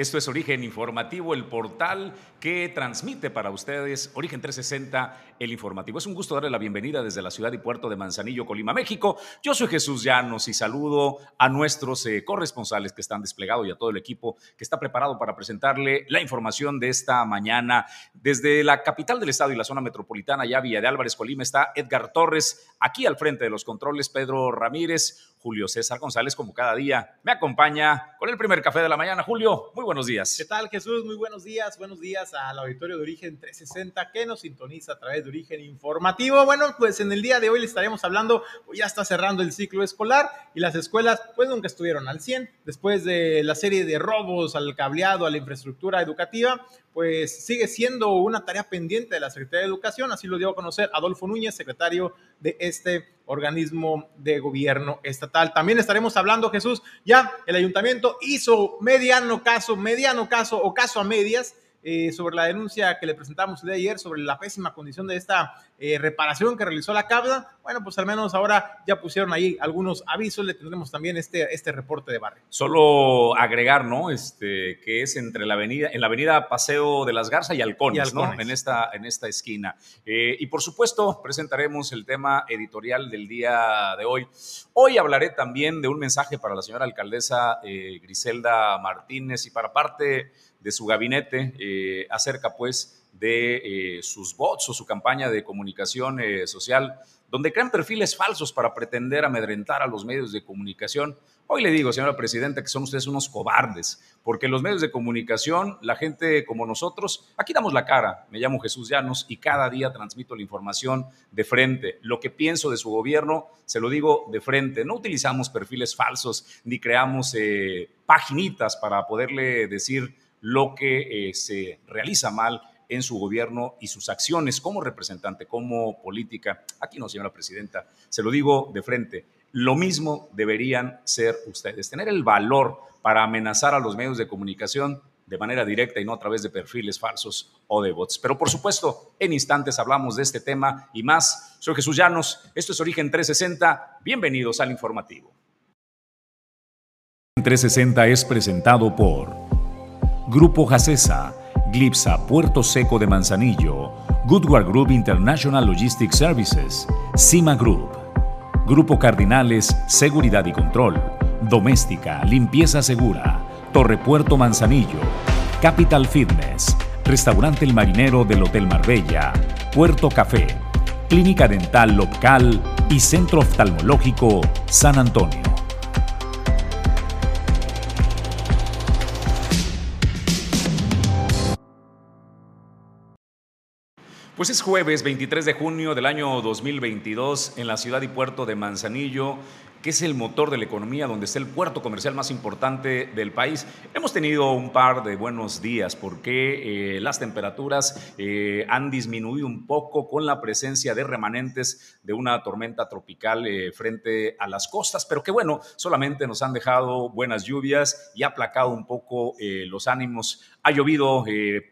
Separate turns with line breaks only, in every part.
esto es Origen Informativo, el portal que transmite para ustedes Origen 360, el informativo. Es un gusto darle la bienvenida desde la ciudad y puerto de Manzanillo, Colima, México. Yo soy Jesús Llanos y saludo a nuestros eh, corresponsales que están desplegados y a todo el equipo que está preparado para presentarle la información de esta mañana. Desde la capital del estado y la zona metropolitana, ya Villa de Álvarez, Colima, está Edgar Torres. Aquí al frente de los controles, Pedro Ramírez, Julio César González, como cada día, me acompaña con el primer café de la mañana. Julio, muy buenos días.
¿Qué tal, Jesús? Muy buenos días. Buenos días al auditorio de Origen 360 que nos sintoniza a través de Origen Informativo. Bueno, pues en el día de hoy le estaremos hablando, pues ya está cerrando el ciclo escolar y las escuelas pues nunca estuvieron al 100 después de la serie de robos al cableado, a la infraestructura educativa pues sigue siendo una tarea pendiente de la Secretaría de Educación, así lo dio a conocer Adolfo Núñez, secretario de este organismo de gobierno estatal. También estaremos hablando, Jesús, ya el ayuntamiento hizo mediano caso, mediano caso o caso a medias eh, sobre la denuncia que le presentamos de ayer sobre la pésima condición de esta eh, reparación que realizó la cabra. Bueno, pues al menos ahora ya pusieron ahí algunos avisos, le tendremos también este, este reporte de barrio.
Solo agregar, ¿no? Este, que es entre la avenida, en la avenida Paseo de las Garzas y Halcones, ¿no? En esta, en esta esquina. Eh, y por supuesto, presentaremos el tema editorial del día de hoy. Hoy hablaré también de un mensaje para la señora alcaldesa Griselda Martínez y para parte de su gabinete eh, acerca pues de eh, sus bots o su campaña de comunicación eh, social, donde crean perfiles falsos para pretender amedrentar a los medios de comunicación. Hoy le digo, señora presidenta, que son ustedes unos cobardes, porque los medios de comunicación, la gente como nosotros, aquí damos la cara. Me llamo Jesús Llanos y cada día transmito la información de frente. Lo que pienso de su gobierno, se lo digo de frente. No utilizamos perfiles falsos ni creamos paginitas para poderle decir lo que eh, se realiza mal en su gobierno y sus acciones como representante, como política. Aquí no, señora presidenta, se lo digo de frente. Lo mismo deberían ser ustedes, tener el valor para amenazar a los medios de comunicación de manera directa y no a través de perfiles falsos o de bots. Pero por supuesto, en instantes hablamos de este tema y más. Soy Jesús Llanos, esto es Origen 360, bienvenidos al informativo.
360 es presentado por Grupo Jacesa, Glipsa Puerto Seco de Manzanillo, Goodward Group International Logistics Services, Cima Group, Grupo Cardinales Seguridad y Control, Doméstica, Limpieza Segura, Torre Puerto Manzanillo, Capital Fitness, Restaurante El Marinero del Hotel Marbella, Puerto Café, Clínica Dental Local y Centro Oftalmológico San Antonio.
Pues es jueves 23 de junio del año 2022 en la ciudad y puerto de Manzanillo que es el motor de la economía, donde está el puerto comercial más importante del país. Hemos tenido un par de buenos días porque eh, las temperaturas eh, han disminuido un poco con la presencia de remanentes de una tormenta tropical eh, frente a las costas, pero que bueno, solamente nos han dejado buenas lluvias y ha aplacado un poco los ánimos. Ha llovido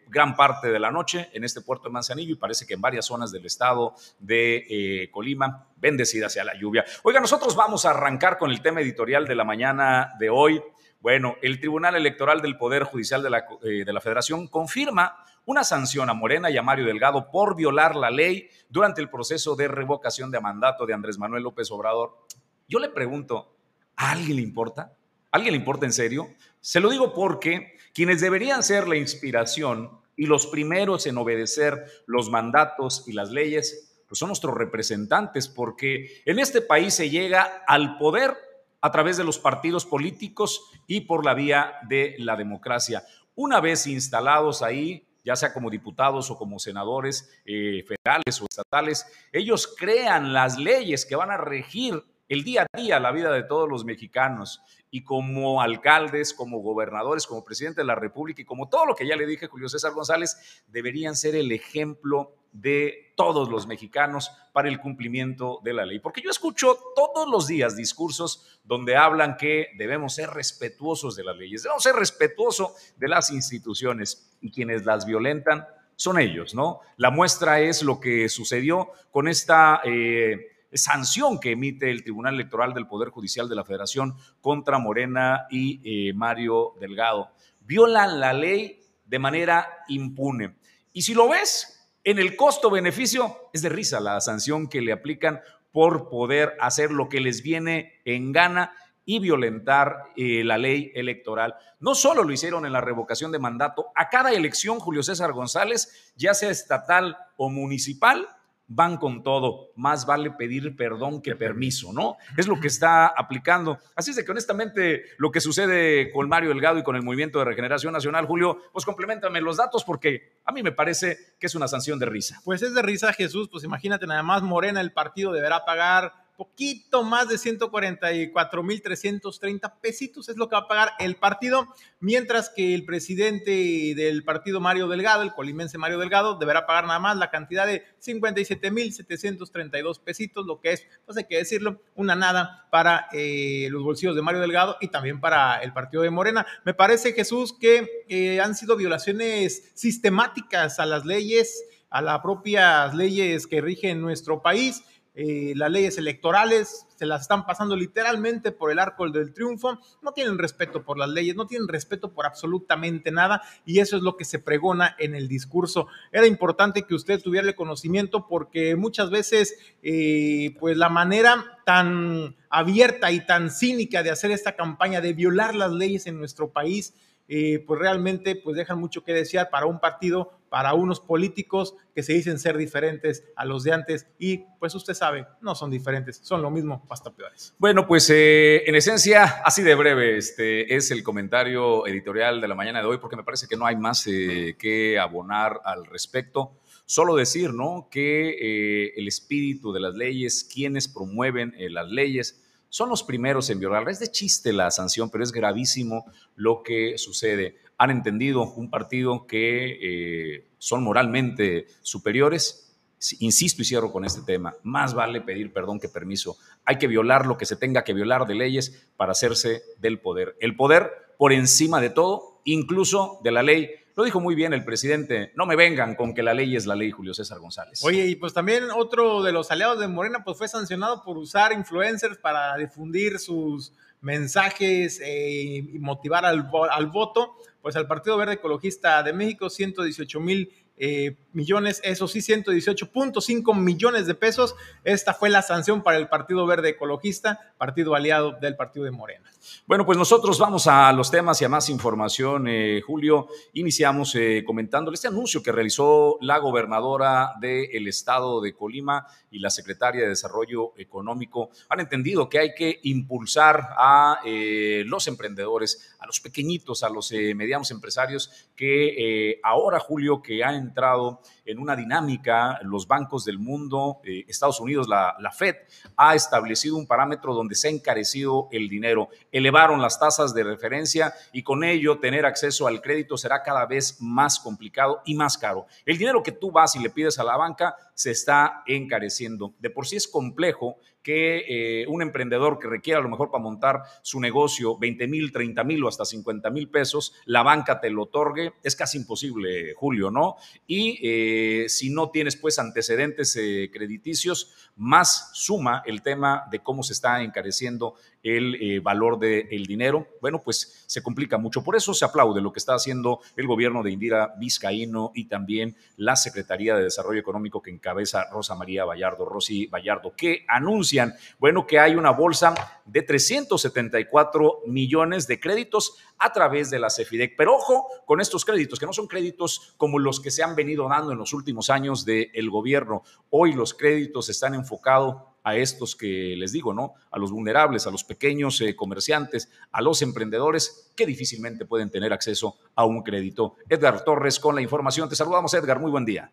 gran parte de la noche en este puerto de Manzanillo y parece que en varias zonas del estado de Colima bendecida sea la lluvia. Oiga, nosotros vamos a arrancar con el tema editorial de la mañana de hoy. Bueno, el Tribunal Electoral del Poder Judicial de la, eh, de la, Federación confirma una sanción a Morena y a Mario Delgado por violar la ley durante el proceso de revocación de mandato de Andrés Manuel López Obrador. Yo le pregunto, ¿a alguien le importa? ¿A alguien le importa en serio? Se lo digo porque quienes deberían ser la inspiración y los primeros en obedecer los mandatos y las leyes pues son nuestros representantes, porque en este país se llega al poder a través de los partidos políticos y por la vía de la democracia. Una vez instalados ahí, ya sea como diputados o como senadores eh, federales o estatales, ellos crean las leyes que van a regir el día a día, la vida de todos los mexicanos. Y como alcaldes, como gobernadores, como presidente de la República y como todo lo que ya le dije, Julio César González, deberían ser el ejemplo de todos los mexicanos para el cumplimiento de la ley. Porque yo escucho todos los días discursos donde hablan que debemos ser respetuosos de las leyes, debemos ser respetuosos de las instituciones y quienes las violentan son ellos, ¿no? La muestra es lo que sucedió con esta eh, sanción que emite el Tribunal Electoral del Poder Judicial de la Federación contra Morena y eh, Mario Delgado. Violan la ley de manera impune. Y si lo ves, en el costo-beneficio es de risa la sanción que le aplican por poder hacer lo que les viene en gana y violentar eh, la ley electoral. No solo lo hicieron en la revocación de mandato, a cada elección, Julio César González, ya sea estatal o municipal, van con todo. Más vale pedir perdón que permiso, ¿no? Es lo que está aplicando. Así es de que honestamente lo que sucede con Mario Delgado y con el Movimiento de Regeneración Nacional, Julio, pues complementame los datos porque a mí me parece que es una sanción de risa.
Pues es de risa, Jesús, pues imagínate nada más, Morena, el partido deberá pagar poquito más de 144.330 pesitos es lo que va a pagar el partido, mientras que el presidente del partido Mario Delgado, el colimense Mario Delgado, deberá pagar nada más la cantidad de 57.732 pesitos, lo que es, pues hay que decirlo, una nada para eh, los bolsillos de Mario Delgado y también para el partido de Morena. Me parece, Jesús, que eh, han sido violaciones sistemáticas a las leyes, a las propias leyes que rigen nuestro país eh, las leyes electorales, se las están pasando literalmente por el arco del triunfo, no tienen respeto por las leyes, no tienen respeto por absolutamente nada y eso es lo que se pregona en el discurso. Era importante que usted tuviera el conocimiento porque muchas veces eh, pues la manera tan abierta y tan cínica de hacer esta campaña, de violar las leyes en nuestro país, eh, pues realmente pues dejan mucho que desear para un partido, para unos políticos que se dicen ser diferentes a los de antes y pues usted sabe, no son diferentes, son lo mismo, hasta peores.
Bueno, pues eh, en esencia, así de breve, este es el comentario editorial de la mañana de hoy porque me parece que no hay más eh, que abonar al respecto. Solo decir, ¿no? Que el espíritu de las leyes, quienes promueven las leyes, son los primeros en violar. Es de chiste la sanción, pero es gravísimo lo que sucede. Han entendido un partido que eh, son moralmente superiores. Insisto y cierro con este tema. Más vale pedir perdón que permiso. Hay que violar lo que se tenga que violar de leyes para hacerse del poder. El poder por encima de todo, incluso de la ley lo dijo muy bien el presidente, no me vengan con que la ley es la ley, Julio César González.
Oye, y pues también otro de los aliados de Morena pues fue sancionado por usar influencers para difundir sus mensajes eh, y motivar al, al voto. Pues al Partido Verde Ecologista de México, 118 mil eh, millones, eso sí, 118.5 millones de pesos. Esta fue la sanción para el Partido Verde Ecologista, partido aliado del Partido de Morena.
Bueno, pues nosotros vamos a los temas y a más información, eh, Julio. Iniciamos eh, comentándole este anuncio que realizó la gobernadora del estado de Colima y la secretaria de Desarrollo Económico. Han entendido que hay que impulsar a los emprendedores, a los pequeñitos, a los medianos empresarios que ahora, Julio, que han entrado en una dinámica, los bancos del mundo, eh, Estados Unidos, la, la, Fed, ha establecido un parámetro donde se ha encarecido el dinero, elevaron las tasas de referencia y con ello tener acceso al crédito será cada vez más complicado y más caro. El dinero que tú vas y le pides a la banca se está encareciendo. De por sí es complejo que eh, un emprendedor que requiera a lo mejor para montar su negocio 20 mil, 30 mil o hasta 50 mil pesos, la banca te lo otorgue, es casi imposible, Julio, ¿no? Y eh, si no tienes pues antecedentes eh, crediticios, más suma el tema de cómo se está encareciendo el valor del dinero, bueno, pues se complica mucho. Por eso se aplaude lo que está haciendo el gobierno de Indira Vizcaíno y también la Secretaría de Desarrollo Económico que encabeza Rosa María Vallardo, Rosy Vallardo, que anuncia bueno, que hay una bolsa de 374 millones de créditos a través de la CEFIDEC. Pero ojo con estos créditos, que no son créditos como los que se han venido dando en los últimos años del gobierno. Hoy los créditos están enfocados a estos que les digo, ¿no? A los vulnerables, a los pequeños eh, comerciantes, a los emprendedores que difícilmente pueden tener acceso a un crédito. Edgar Torres con la información. Te saludamos, Edgar. Muy buen día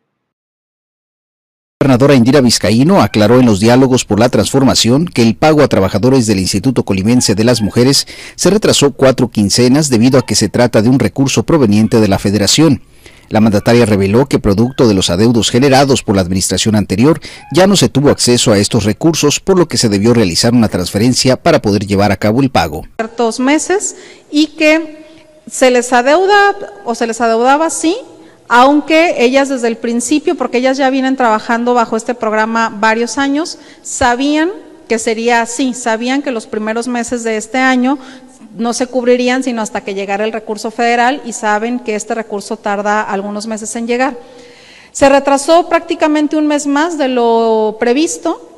gobernadora Indira Vizcaíno aclaró en los diálogos por la transformación que el pago a trabajadores del Instituto Colimense de las Mujeres se retrasó cuatro quincenas debido a que se trata de un recurso proveniente de la Federación. La mandataria reveló que producto de los adeudos generados por la administración anterior ya no se tuvo acceso a estos recursos, por lo que se debió realizar una transferencia para poder llevar a cabo el pago.
Dos meses y que se les adeuda o se les adeudaba sí, aunque ellas desde el principio, porque ellas ya vienen trabajando bajo este programa varios años, sabían que sería así, sabían que los primeros meses de este año no se cubrirían sino hasta que llegara el recurso federal y saben que este recurso tarda algunos meses en llegar. Se retrasó prácticamente un mes más de lo previsto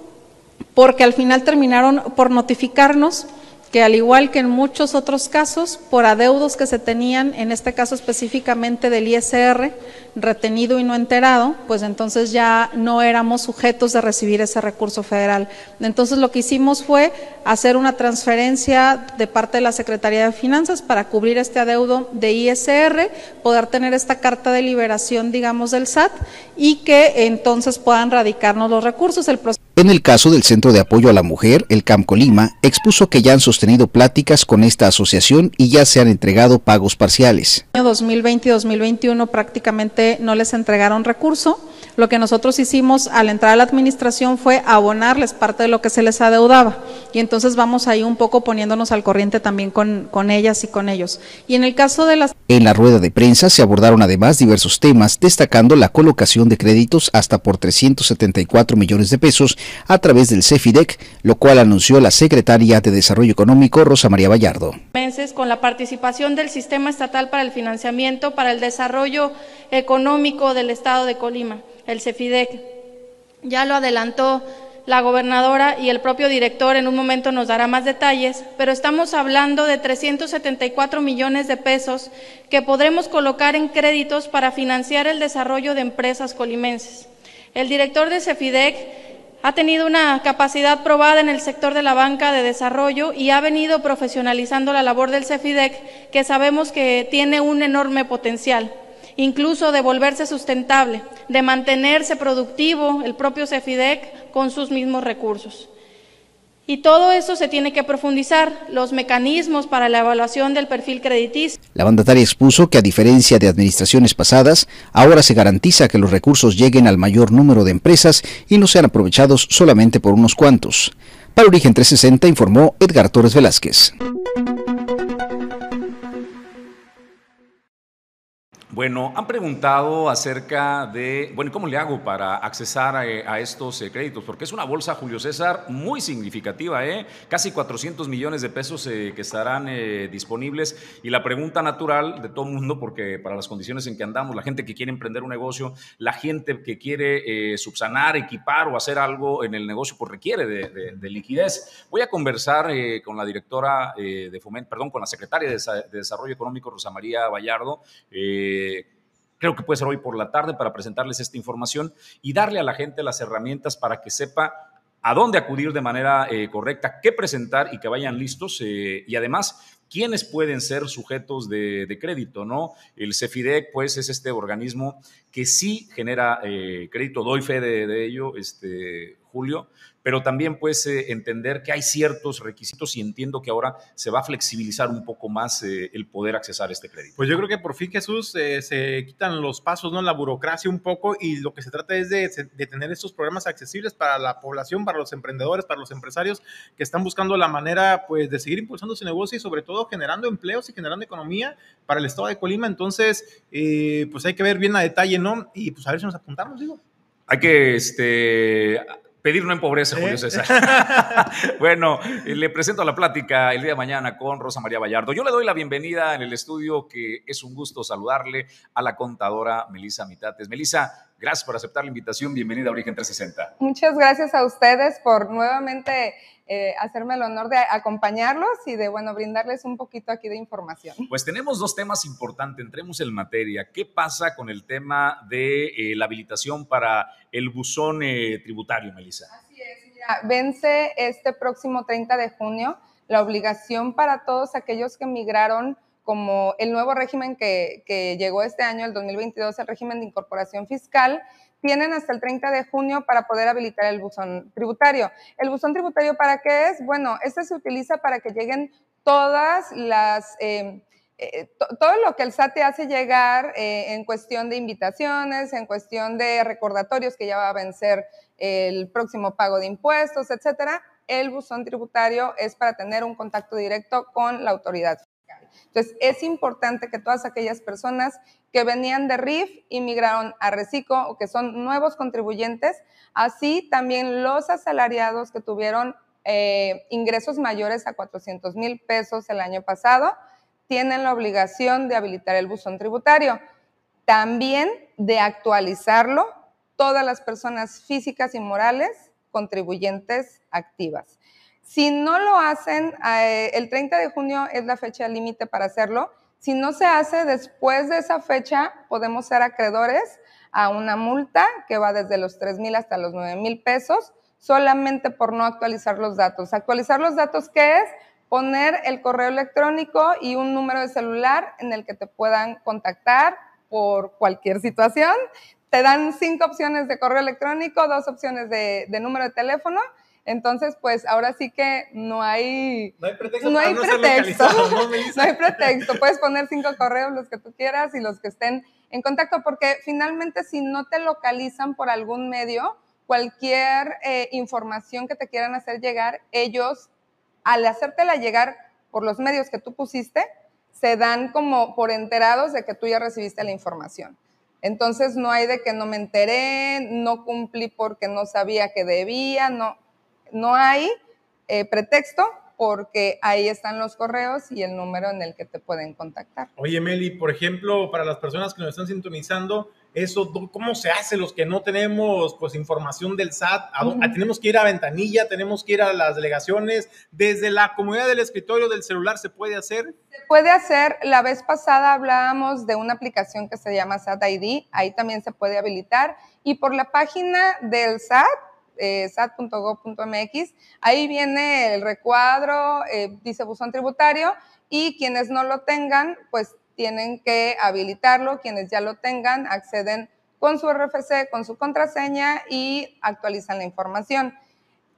porque al final terminaron por notificarnos que al igual que en muchos otros casos, por adeudos que se tenían, en este caso específicamente del ISR, retenido y no enterado, pues entonces ya no éramos sujetos de recibir ese recurso federal. Entonces lo que hicimos fue hacer una transferencia de parte de la Secretaría de Finanzas para cubrir este adeudo de ISR, poder tener esta carta de liberación, digamos, del SAT y que entonces puedan radicarnos los recursos. El
en el caso del Centro de Apoyo a la Mujer, el CAM Colima expuso que ya han sostenido pláticas con esta asociación y ya se han entregado pagos parciales.
En 2020 y 2021 prácticamente no les entregaron recurso. Lo que nosotros hicimos al entrar a la administración fue abonarles parte de lo que se les adeudaba. Y entonces vamos ahí un poco poniéndonos al corriente también con, con ellas y con ellos. Y en el caso de las...
En la rueda de prensa se abordaron además diversos temas, destacando la colocación de créditos hasta por 374 millones de pesos a través del CEFIDEC, lo cual anunció la secretaria de Desarrollo Económico, Rosa María Vallardo.
Con la participación del Sistema Estatal para el Financiamiento para el Desarrollo Económico del Estado de Colima, el CEFIDEC. Ya lo adelantó la gobernadora y el propio director en un momento nos dará más detalles, pero estamos hablando de 374 millones de pesos que podremos colocar en créditos para financiar el desarrollo de empresas colimenses. El director de CEFIDEC ha tenido una capacidad probada en el sector de la banca de desarrollo y ha venido profesionalizando la labor del CEFIDEC, que sabemos que tiene un enorme potencial, incluso de volverse sustentable, de mantenerse productivo el propio CEFIDEC con sus mismos recursos. Y todo eso se tiene que profundizar, los mecanismos para la evaluación del perfil crediticio.
La mandataria expuso que a diferencia de administraciones pasadas, ahora se garantiza que los recursos lleguen al mayor número de empresas y no sean aprovechados solamente por unos cuantos. Para Origen 360 informó Edgar Torres Velázquez.
Bueno, han preguntado acerca de, bueno, ¿cómo le hago para accesar a, estos eh, créditos? Porque es una bolsa, Julio César, muy significativa, ¿eh? Casi 400 millones de pesos eh, que estarán eh, disponibles. Y la pregunta natural de todo el mundo, porque para las condiciones en que andamos, la gente que quiere emprender un negocio, la gente que quiere subsanar, equipar o hacer algo en el negocio, pues requiere de, liquidez. Voy a conversar con la directora de Fomento, perdón, con la secretaria de, Desarrollo Económico, Rosa María Vallardo. Creo que puede ser hoy por la tarde para presentarles esta información y darle a la gente las herramientas para que sepa a dónde acudir de manera eh, correcta, qué presentar y que vayan listos. Eh, y además, quiénes pueden ser sujetos de, crédito, ¿no? El CEFIDEC, pues, es este organismo que sí genera eh, crédito, doy fe de ello, este, Julio, pero también puedes eh, entender que hay ciertos requisitos y entiendo que ahora se va a flexibilizar un poco más eh, el poder accesar a este crédito.
Pues yo creo que por fin, Jesús, eh, se quitan los pasos, ¿no? La burocracia un poco y lo que se trata es de, tener estos programas accesibles para la población, para los emprendedores, para los empresarios que están buscando la manera, pues, de seguir impulsando su negocio y sobre todo generando empleos y generando economía para el estado de Colima. Entonces, pues hay que ver bien a detalle, ¿no? Y pues a ver si nos apuntamos, digo.
Hay que, este, Pedir no empobrece, Julio ¿Eh? César. bueno, le presento la plática el día de mañana con Rosa María Vallardo. Yo le doy la bienvenida en el estudio, que es un gusto saludarle a la contadora Melisa Mitates. Melisa, gracias por aceptar la invitación. Bienvenida a Origen 360.
Muchas gracias a ustedes por nuevamente eh, hacerme el honor de acompañarlos y de, bueno, brindarles un poquito aquí de información.
Pues tenemos dos temas importantes, entremos en materia. ¿Qué pasa con el tema de eh, la habilitación para el buzón eh, tributario, Melissa?
Así es, mira, vence este próximo 30 de junio la obligación para todos aquellos que migraron como el nuevo régimen que, llegó este año, el 2022, el régimen de incorporación fiscal, tienen hasta el 30 de junio para poder habilitar el buzón tributario. ¿El buzón tributario para qué es? Bueno, este se utiliza para que lleguen todas las... Eh, eh, todo lo que el SAT te hace llegar eh, en cuestión de invitaciones, en cuestión de recordatorios que ya va a vencer el próximo pago de impuestos, etcétera, el buzón tributario es para tener un contacto directo con la autoridad. Entonces, es importante que todas aquellas personas que venían de RIF y migraron a Reciclo o que son nuevos contribuyentes, así también los asalariados que tuvieron eh, ingresos mayores a 400 mil pesos el año pasado, tienen la obligación de habilitar el buzón tributario. También de actualizarlo todas las personas físicas y morales contribuyentes activas. Si no lo hacen, eh, el 30 de junio es la fecha límite para hacerlo. Si no se hace después de esa fecha, podemos ser acreedores a una multa que va desde los 3 mil hasta los 9 mil pesos, solamente por no actualizar los datos. Actualizar los datos, ¿qué es? Poner el correo electrónico y un número de celular en el que te puedan contactar por cualquier situación. Te dan cinco opciones de correo electrónico, dos opciones de, de número de teléfono entonces, pues ahora sí que no hay...
No hay pretexto.
No hay pretexto.
¿no,
no hay pretexto. Puedes poner cinco correos, los que tú quieras y los que estén en contacto, porque finalmente si no te localizan por algún medio, cualquier eh, información que te quieran hacer llegar, ellos, al hacértela llegar por los medios que tú pusiste, se dan como por enterados de que tú ya recibiste la información. Entonces no hay de que no me enteré, no cumplí porque no sabía que debía, no no hay eh, pretexto porque ahí están los correos y el número en el que te pueden contactar.
Oye, Meli, por ejemplo, para las personas que nos están sintonizando, eso, ¿cómo se hace los que no tenemos pues información del SAT? Tenemos que ir a ventanilla, tenemos que ir a las delegaciones, desde la comunidad del escritorio del celular se puede hacer.
Se puede hacer, la vez pasada hablábamos de una aplicación que se llama SAT ID, ahí también se puede habilitar y por la página del SAT eh, sat.gov.mx. Ahí viene el recuadro, eh, dice buzón tributario, y quienes no lo tengan, pues tienen que habilitarlo. Quienes ya lo tengan, acceden con su RFC, con su contraseña y actualizan la información.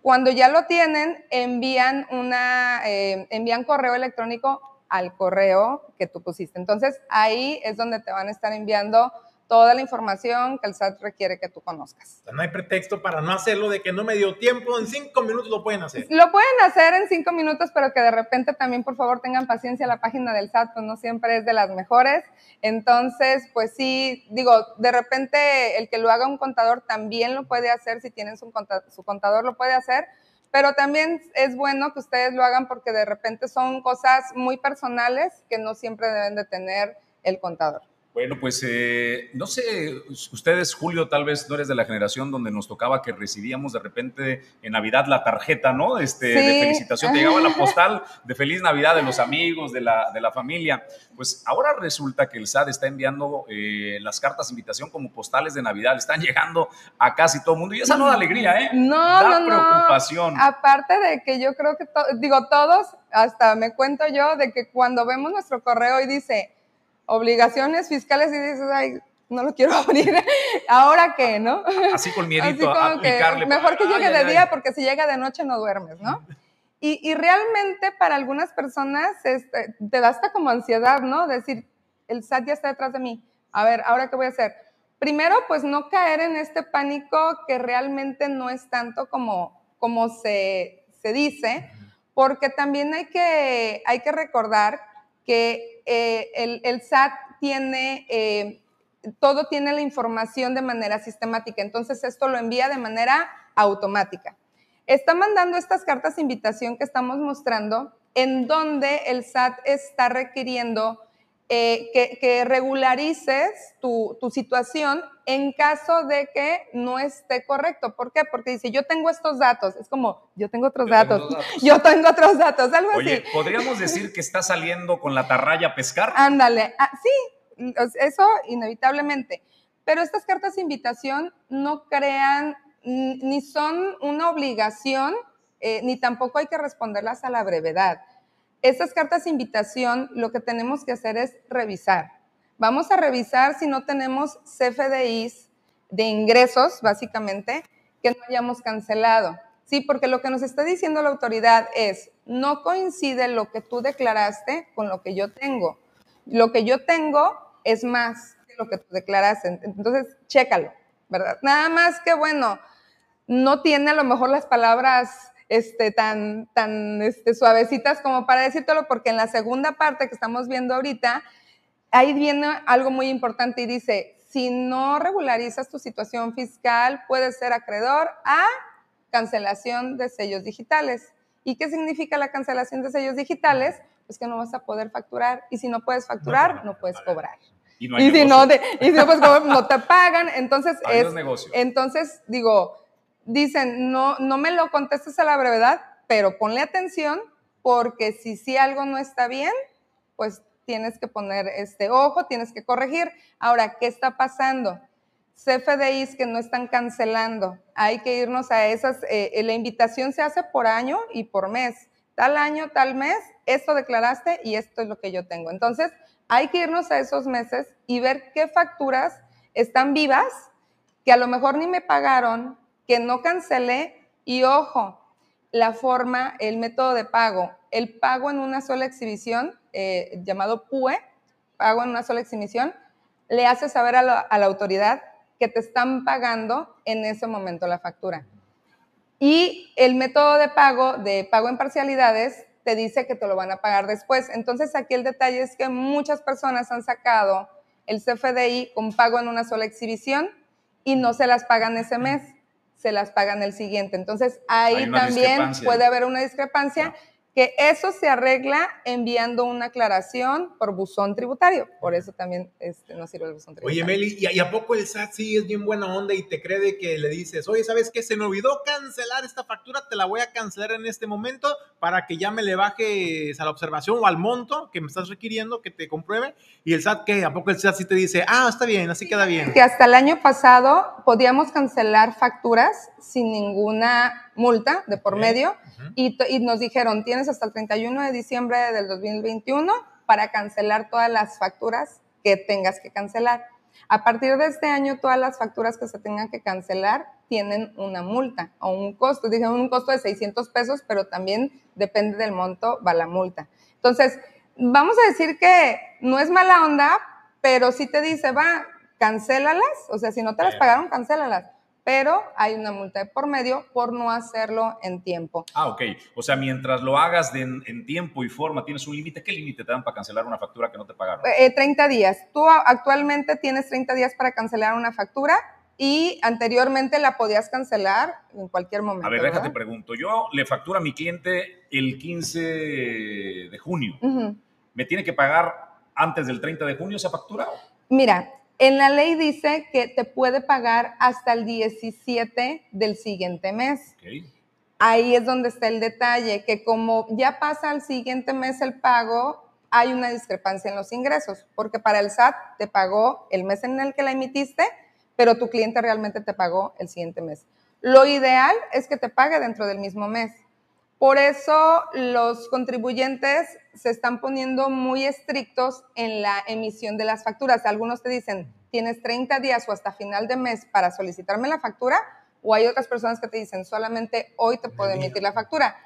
Cuando ya lo tienen, envían, una, eh, envían correo electrónico al correo que tú pusiste. Entonces, ahí es donde te van a estar enviando toda la información que el SAT requiere que tú conozcas.
no hay pretexto para no hacerlo de que no me dio tiempo, en cinco minutos lo pueden hacer.
Lo pueden hacer en cinco minutos, pero que de repente también por favor tengan paciencia, la página del SAT pues no siempre es de las mejores. Entonces, pues sí, digo, de repente el que lo haga un contador también lo puede hacer, si tienen su contador, su contador lo puede hacer, pero también es bueno que ustedes lo hagan porque de repente son cosas muy personales que no siempre deben de tener el contador.
Bueno, pues eh, no sé, ustedes, Julio, tal vez no eres de la generación donde nos tocaba que recibíamos de repente en Navidad la tarjeta, ¿no? Este, De felicitación, te llegaba la postal de feliz Navidad de los amigos, de la, de la familia. Pues ahora resulta que el SAT está enviando eh, las cartas de invitación como postales de Navidad, están llegando a casi todo el mundo y esa no da alegría, ¿eh?
No,
da
no,
preocupación.
Aparte de que yo creo que, digo, todos, hasta me cuento yo, de que cuando vemos nuestro correo y dice obligaciones fiscales y dices, ay, no lo quiero abrir. ¿Ahora qué, no?
Así con miedito
mejor que llegue de día porque si llega de noche no duermes, ¿no? Y, y realmente para algunas personas este, te da hasta como ansiedad, ¿no? Decir, el SAT ya está detrás de mí. A ver, ¿ahora qué voy a hacer? Primero, pues no caer en este pánico que realmente no es tanto como, como se, se dice, porque también hay que, hay que recordar que eh, el, SAT tiene, eh, todo tiene la información de manera sistemática, entonces esto lo envía de manera automática. Está mandando estas cartas de invitación que estamos mostrando, en donde el SAT está requiriendo eh, que, regularices tu, situación en caso de que no esté correcto. ¿Por qué? Porque dice, yo tengo estos datos. Es como, yo tengo otros datos. Yo tengo otros datos, algo
Oye, ¿podríamos decir que está saliendo con la tarraya a pescar?
Ándale, ah, sí, eso inevitablemente. Pero estas cartas de invitación no crean ni son una obligación, eh, ni tampoco hay que responderlas a la brevedad. Estas cartas de invitación lo que tenemos que hacer es revisar. Vamos a revisar si no tenemos CFDIs de ingresos, básicamente, que no hayamos cancelado. Sí, porque lo que nos está diciendo la autoridad es, no coincide lo que tú declaraste con lo que yo tengo. Lo que yo tengo es más que lo que tú declaraste. Entonces, chécalo, ¿verdad? Nada más que, bueno, no tiene a lo mejor las palabras este, tan, tan este, suavecitas como para decírtelo, porque en la segunda parte que estamos viendo ahorita, ahí viene algo muy importante y dice, si no regularizas tu situación fiscal, puedes ser acreedor a cancelación de sellos digitales. ¿Y qué significa la cancelación de sellos digitales? Pues que no vas a poder facturar. Y si no puedes facturar, no, puedes cobrar. Y, si no, y si no cobrar, no te pagan. Entonces, es, entonces digo, dicen, no, no me lo contestes a la brevedad, pero ponle atención porque si sí algo no está bien, pues tienes que poner este ojo, tienes que corregir. Ahora, ¿qué está pasando? CFDIs que no están cancelando. Hay que irnos a esas, eh, la invitación se hace por año y por mes. Tal año, tal mes, esto declaraste y esto es lo que yo tengo. Entonces, hay que irnos a esos meses y ver qué facturas están vivas, que a lo mejor ni me pagaron, que no cancelé y ojo, la forma, el método de pago, el pago en una sola exhibición eh, llamado PUE, pago en una sola exhibición, le hace saber a la, autoridad que te están pagando en ese momento la factura. Y el método de pago, de pago en parcialidades, te dice que te lo van a pagar después. Entonces aquí el detalle es que muchas personas han sacado el CFDI con pago en una sola exhibición y no se las pagan ese mes, se las pagan el siguiente. Entonces ahí también puede haber una discrepancia que eso se arregla enviando una aclaración por buzón tributario. Por eso también este, nos sirve el buzón tributario.
Oye, Meli, ¿y a, poco el SAT sí es bien buena onda y te cree que le dices, oye, ¿sabes qué? Se me olvidó cancelar esta factura, te la voy a cancelar en este momento para que ya me le bajes a la observación o al monto que me estás requiriendo, que te compruebe. ¿Y el SAT qué? ¿A poco el SAT sí te dice, ah, está bien, así queda bien?
Que hasta el año pasado podíamos cancelar facturas sin ninguna multa de por medio y, nos dijeron, tienes hasta el 31 de diciembre del 2021 para cancelar todas las facturas que tengas que cancelar. A partir de este año, todas las facturas que se tengan que cancelar tienen una multa o un costo. Dije un costo de 600 pesos, pero también depende del monto, va la multa. Entonces, vamos a decir que no es mala onda, pero sí te dice, va, cancélalas. O sea, si no te las pagaron, cancélalas pero hay una multa de por medio por no hacerlo en tiempo.
Ah, ok. O sea, mientras lo hagas en, tiempo y forma, ¿tienes un límite? ¿Qué límite te dan para cancelar una factura que no te pagaron?
30 eh, días. Tú actualmente tienes 30 días para cancelar una factura y anteriormente la podías cancelar en cualquier momento.
A ver, déjate pregunto. Yo le facturo a mi cliente el 15 de junio. ¿Me tiene que pagar antes del 30 de junio esa factura?
Mira, en la ley dice que te puede pagar hasta el 17 del siguiente mes. Ahí es donde está el detalle, que como ya pasa al siguiente mes el pago, hay una discrepancia en los ingresos, porque para el SAT te pagó el mes en el que la emitiste, pero tu cliente realmente te pagó el siguiente mes. Lo ideal es que te pague dentro del mismo mes. Por eso los contribuyentes se están poniendo muy estrictos en la emisión de las facturas. Algunos te dicen, tienes 30 días o hasta final de mes para solicitarme la factura, o hay otras personas que te dicen, solamente hoy te puedo emitir la factura.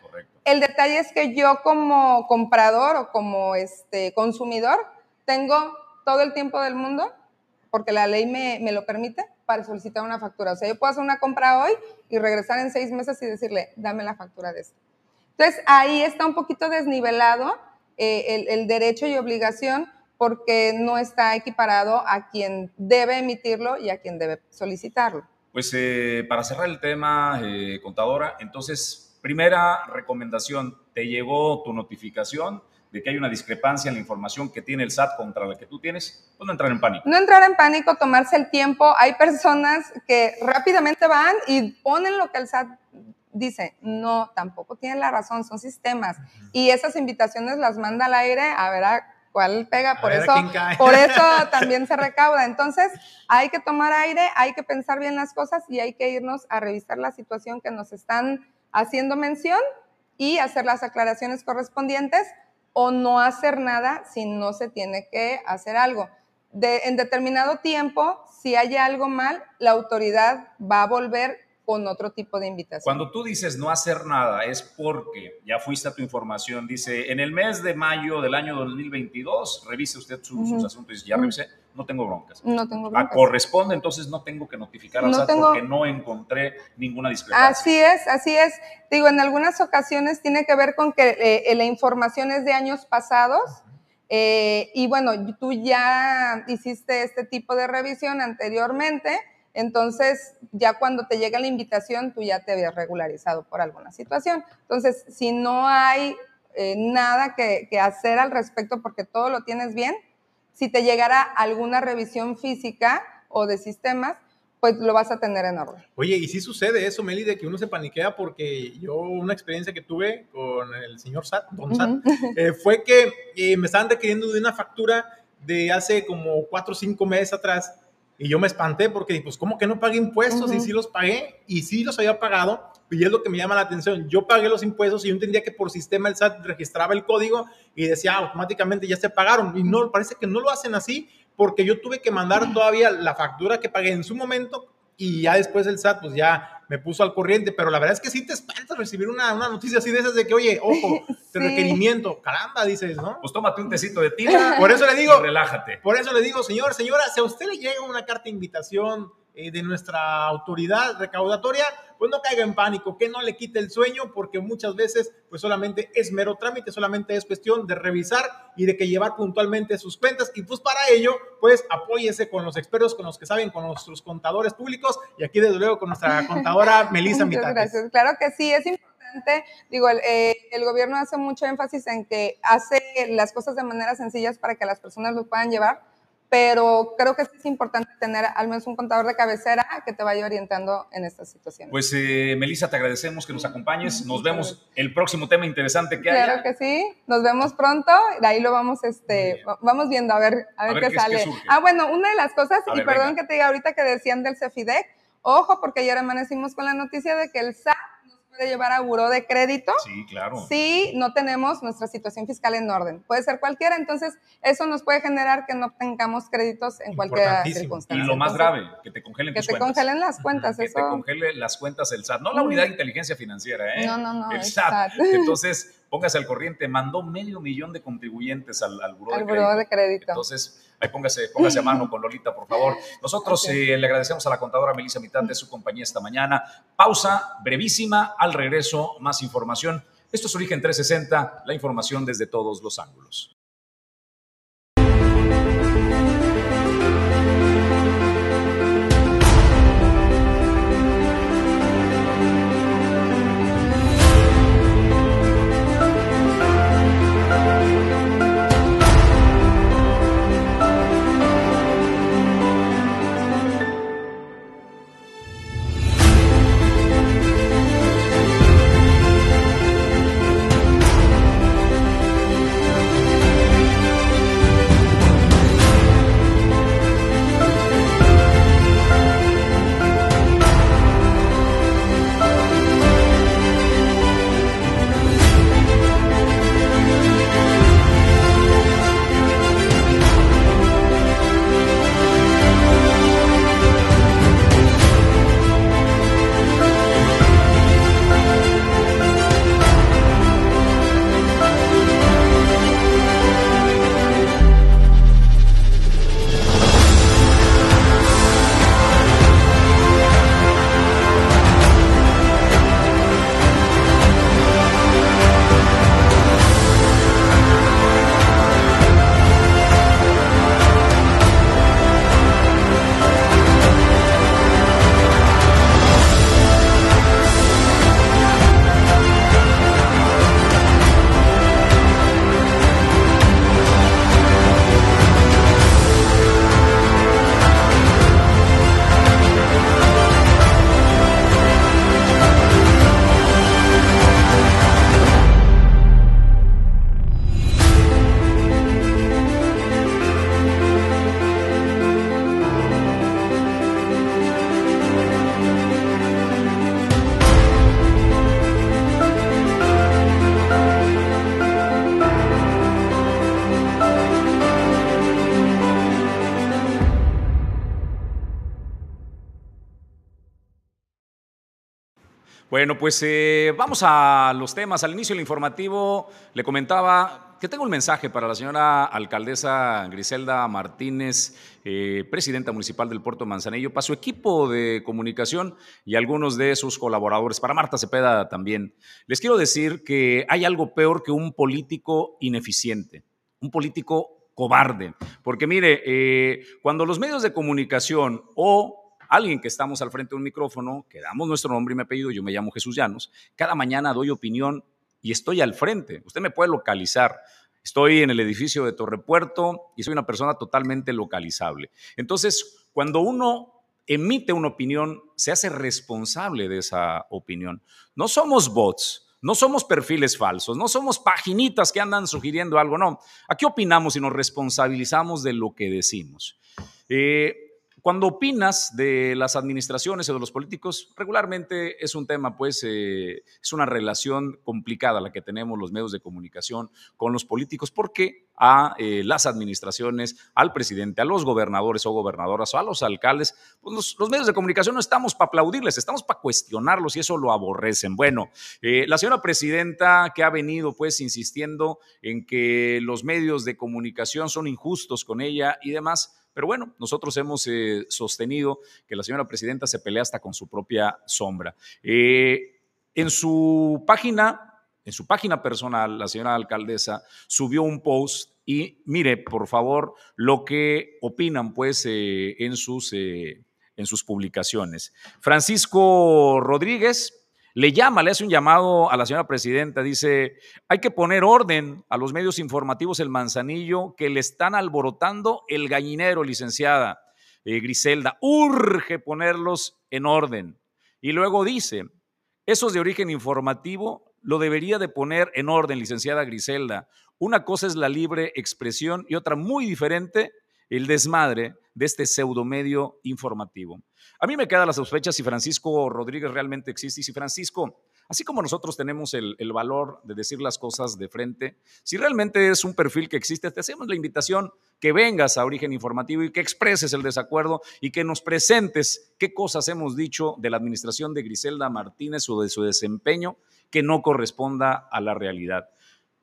El detalle es que yo como comprador o como este consumidor tengo todo el tiempo del mundo, porque la ley me, me lo permite, para solicitar una factura. O sea, yo puedo hacer una compra hoy y regresar en seis meses y decirle, dame la factura de esto. Entonces, ahí está un poquito desnivelado eh, el, derecho y obligación porque no está equiparado a quien debe emitirlo y a quien debe solicitarlo.
Pues eh, para cerrar el tema, eh, contadora, entonces, primera recomendación, ¿te llegó tu notificación? de que hay una discrepancia en la información que tiene el SAT contra la que tú tienes, pues no entrar en pánico.
No entrar en pánico, tomarse el tiempo. Hay personas que rápidamente van y ponen lo que el SAT dice, no, tampoco tienen la razón, son sistemas. Y esas invitaciones las manda al aire a ver a cuál pega, por eso, por eso también se recauda. Entonces, hay que tomar aire, hay que pensar bien las cosas y hay que irnos a revisar la situación que nos están haciendo mención y hacer las aclaraciones correspondientes o no hacer nada si no se tiene que hacer algo. De, en determinado tiempo si hay algo mal, la autoridad va a volver con otro tipo de invitación.
Cuando tú dices no hacer nada, es porque ya fuiste a tu información, dice, en el mes de mayo del año 2022, revise usted sus asuntos, y ya revisé, no tengo broncas.
No tengo
broncas. A corresponde, entonces no tengo que notificar al no SAT porque no encontré ninguna discrepancia.
Así es, así es. Digo, en algunas ocasiones tiene que ver con que eh, eh, la información es de años pasados. Eh, y bueno, tú ya hiciste este tipo de revisión anteriormente, entonces, ya cuando te llega la invitación, tú ya te habías regularizado por alguna situación. Entonces, si no hay eh, nada que, hacer al respecto porque todo lo tienes bien, si te llegara alguna revisión física o de sistemas, pues lo vas a tener en orden.
Oye, y sí sucede eso, Meli, de que uno se paniquea porque yo una experiencia que tuve con el señor Sat, Don Sat, eh, fue que eh, me estaban requiriendo de una factura de hace como cuatro o cinco meses atrás y yo me espanté porque, pues, ¿cómo que no pagué impuestos? Y sí los pagué, y sí los había pagado, y es lo que me llama la atención. Yo pagué los impuestos y yo entendía que por sistema el SAT registraba el código y decía automáticamente ya se pagaron. Y no, parece que no lo hacen así porque yo tuve que mandar todavía la factura que pagué en su momento y ya después el SAT pues ya me puso al corriente, pero la verdad es que sí te espanta recibir una, una noticia así de esas de que, oye, ojo, sí. requerimiento, caramba, dices, ¿no?
Pues tómate un tecito de tila.
Por eso le digo,
relájate.
Por eso le digo, señor, señora, si a usted le llega una carta de invitación eh, de nuestra autoridad recaudatoria, pues no caiga en pánico, que no le quite el sueño, porque muchas veces pues solamente es mero trámite, solamente es cuestión de revisar y de que llevar puntualmente sus cuentas. Y pues para ello pues apóyese con los expertos, con los que saben, con nuestros contadores públicos y aquí desde luego con nuestra contadora Melissa Muchas
gracias, claro que sí, es importante, digo, el, eh, el, gobierno hace mucho énfasis en que hace las cosas de manera sencillas para que las personas lo puedan llevar, pero creo que es importante tener al menos un contador de cabecera que te vaya orientando en estas situaciones.
Pues, eh, Melissa, te agradecemos que nos acompañes. Nos vemos el próximo tema interesante que
haya. Claro que sí. Nos vemos pronto. De ahí lo vamos, este, vamos viendo a ver, a ver, qué, sale. ah, bueno, una de las cosas, y perdón que te diga ahorita que decían del CEFIDEC, ojo, porque ayer amanecimos con la noticia de que el SAT puede llevar a buró de crédito.
Sí, claro.
Si no tenemos nuestra situación fiscal en orden. Puede ser cualquiera, entonces eso nos puede generar que no tengamos créditos en cualquier circunstancia.
Y lo más grave, que te congelen
que te congelen las cuentas.
Que te congele las cuentas el SAT. No la unidad de inteligencia financiera, ¿eh?
No, no, no.
El SAT. Entonces, póngase al corriente. Mandó medio millón de contribuyentes al, al buró,
de, crédito. de crédito.
Entonces, ahí póngase, póngase a mano con Lolita, por favor. Nosotros eh, le agradecemos a la contadora Melissa Mitad de su compañía esta mañana. Pausa brevísima, al regreso más información. Esto es Origen 360, la información desde todos los ángulos. Bueno, pues eh, vamos a los temas. Al inicio del informativo le comentaba que tengo un mensaje para la señora alcaldesa Griselda Martínez, eh, presidenta municipal del puerto Manzanillo, para su equipo de comunicación y algunos de sus colaboradores, para Marta Cepeda también. Les quiero decir que hay algo peor que un político ineficiente, un político cobarde. Porque mire, eh, cuando los medios de comunicación o alguien que estamos al frente de un micrófono, que damos nuestro nombre y mi apellido, yo me llamo Jesús Llanos, cada mañana doy opinión y estoy al frente. Usted me puede localizar. Estoy en el edificio de Torrepuerto y soy una persona totalmente localizable. Entonces, cuando uno emite una opinión, se hace responsable de esa opinión. No somos bots, no somos perfiles falsos, no somos paginitas que andan sugiriendo algo, no. Aquí opinamos y nos responsabilizamos de lo que decimos. Eh, cuando opinas de las administraciones o de los políticos, regularmente es un tema, pues, eh, es una relación complicada la que tenemos los medios de comunicación con los políticos, porque a eh, las administraciones, al presidente, a los gobernadores o gobernadoras o a los alcaldes, pues los, medios de comunicación no estamos para aplaudirles, estamos para cuestionarlos y eso lo aborrecen. Bueno, eh, la señora presidenta que ha venido, pues, insistiendo en que los medios de comunicación son injustos con ella y demás, pero bueno, nosotros hemos eh, sostenido que la señora presidenta se pelea hasta con su propia sombra. Eh, en su página, en su página personal, la señora alcaldesa subió un post y mire, por favor, lo que opinan pues eh, en, sus, en sus publicaciones. Francisco Rodríguez, le llama, le hace un llamado a la señora presidenta, dice, hay que poner orden a los medios informativos El Manzanillo que le están alborotando el gallinero, licenciada eh, Griselda. Urge ponerlos en orden. Y luego dice, esos de origen informativo lo debería de poner en orden, licenciada Griselda. Una cosa es la libre expresión y otra muy diferente, el desmadre de este pseudomedio informativo. A mí me queda la sospecha si Francisco Rodríguez realmente existe y si Francisco, así como nosotros tenemos el, valor de decir las cosas de frente, si realmente es un perfil que existe, te hacemos la invitación que vengas a Origen Informativo y que expreses el desacuerdo y que nos presentes qué cosas hemos dicho de la administración de Griselda Martínez o de su desempeño que no corresponda a la realidad.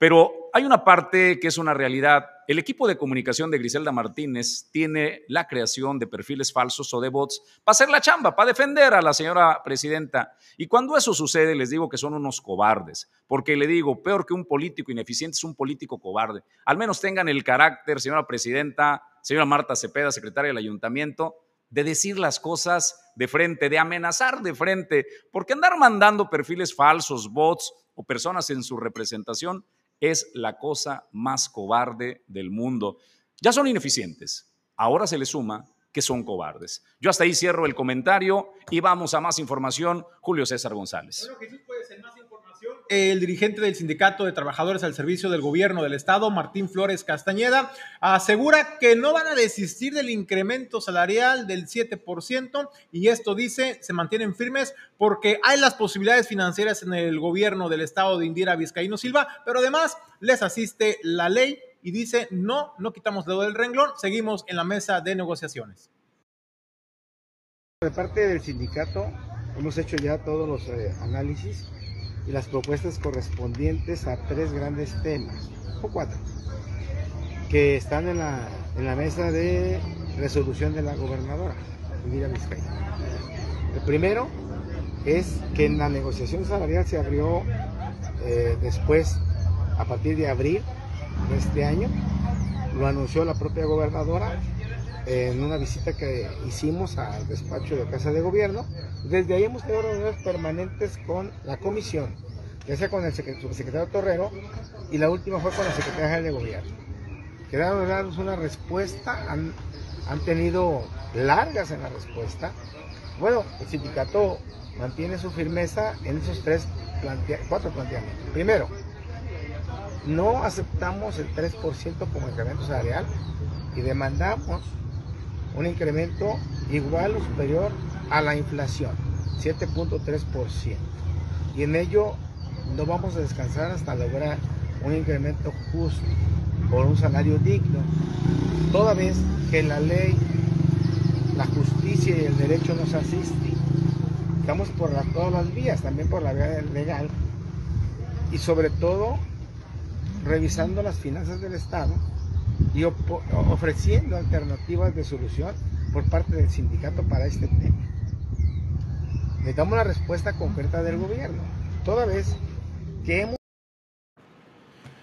Pero hay una parte que es una realidad. El equipo de comunicación de Griselda Martínez tiene la creación de perfiles falsos o de bots para hacer la chamba, para defender a la señora presidenta. Y cuando eso sucede, les digo que son unos cobardes, porque le digo, peor que un político ineficiente es un político cobarde. Al menos tengan el carácter, señora presidenta, señora Marta Cepeda, secretaria del ayuntamiento, de decir las cosas de frente, de amenazar de frente, porque andar mandando perfiles falsos, bots o personas en su representación es la cosa más cobarde del mundo. Ya son ineficientes. Ahora se le suma que son cobardes. Yo hasta ahí cierro el comentario y vamos a más información. Julio César González.
El dirigente del Sindicato de Trabajadores al Servicio del Gobierno del Estado, Martín Flores Castañeda, asegura que no van a desistir del incremento salarial del 7% y esto dice, se mantienen firmes porque hay las posibilidades financieras en el gobierno del Estado de Indira Vizcaíno Silva, pero además les asiste la ley y dice, no, no quitamos dedo del renglón, seguimos en la mesa de negociaciones.
De parte del sindicato hemos hecho ya todos los eh, análisis y las propuestas correspondientes a tres grandes temas, o cuatro, que están en la, en la mesa de resolución de la gobernadora, Vizcaya. El primero es que en la negociación salarial se abrió eh, después, a partir de abril de este año, lo anunció la propia gobernadora en una visita que hicimos al despacho de Casa de Gobierno. Desde ahí hemos tenido reuniones permanentes con la comisión, ya sea con el subsecretario Torrero y la última fue con la secretaria de Gobierno. Quedaron darnos una respuesta, han, han tenido largas en la respuesta. Bueno, el sindicato mantiene su firmeza en esos tres cuatro planteamientos. Primero, no aceptamos el 3% como incremento salarial y demandamos un incremento igual o superior a la inflación, 7.3%. Y en ello no vamos a descansar hasta lograr un incremento justo por un salario digno, toda vez que la ley, la justicia y el derecho nos asisten. Estamos por todas las vías, también por la vía legal y sobre todo revisando las finanzas del Estado y ofreciendo alternativas de solución por parte del sindicato para este tema. Necesitamos una respuesta concreta del gobierno, toda vez que hemos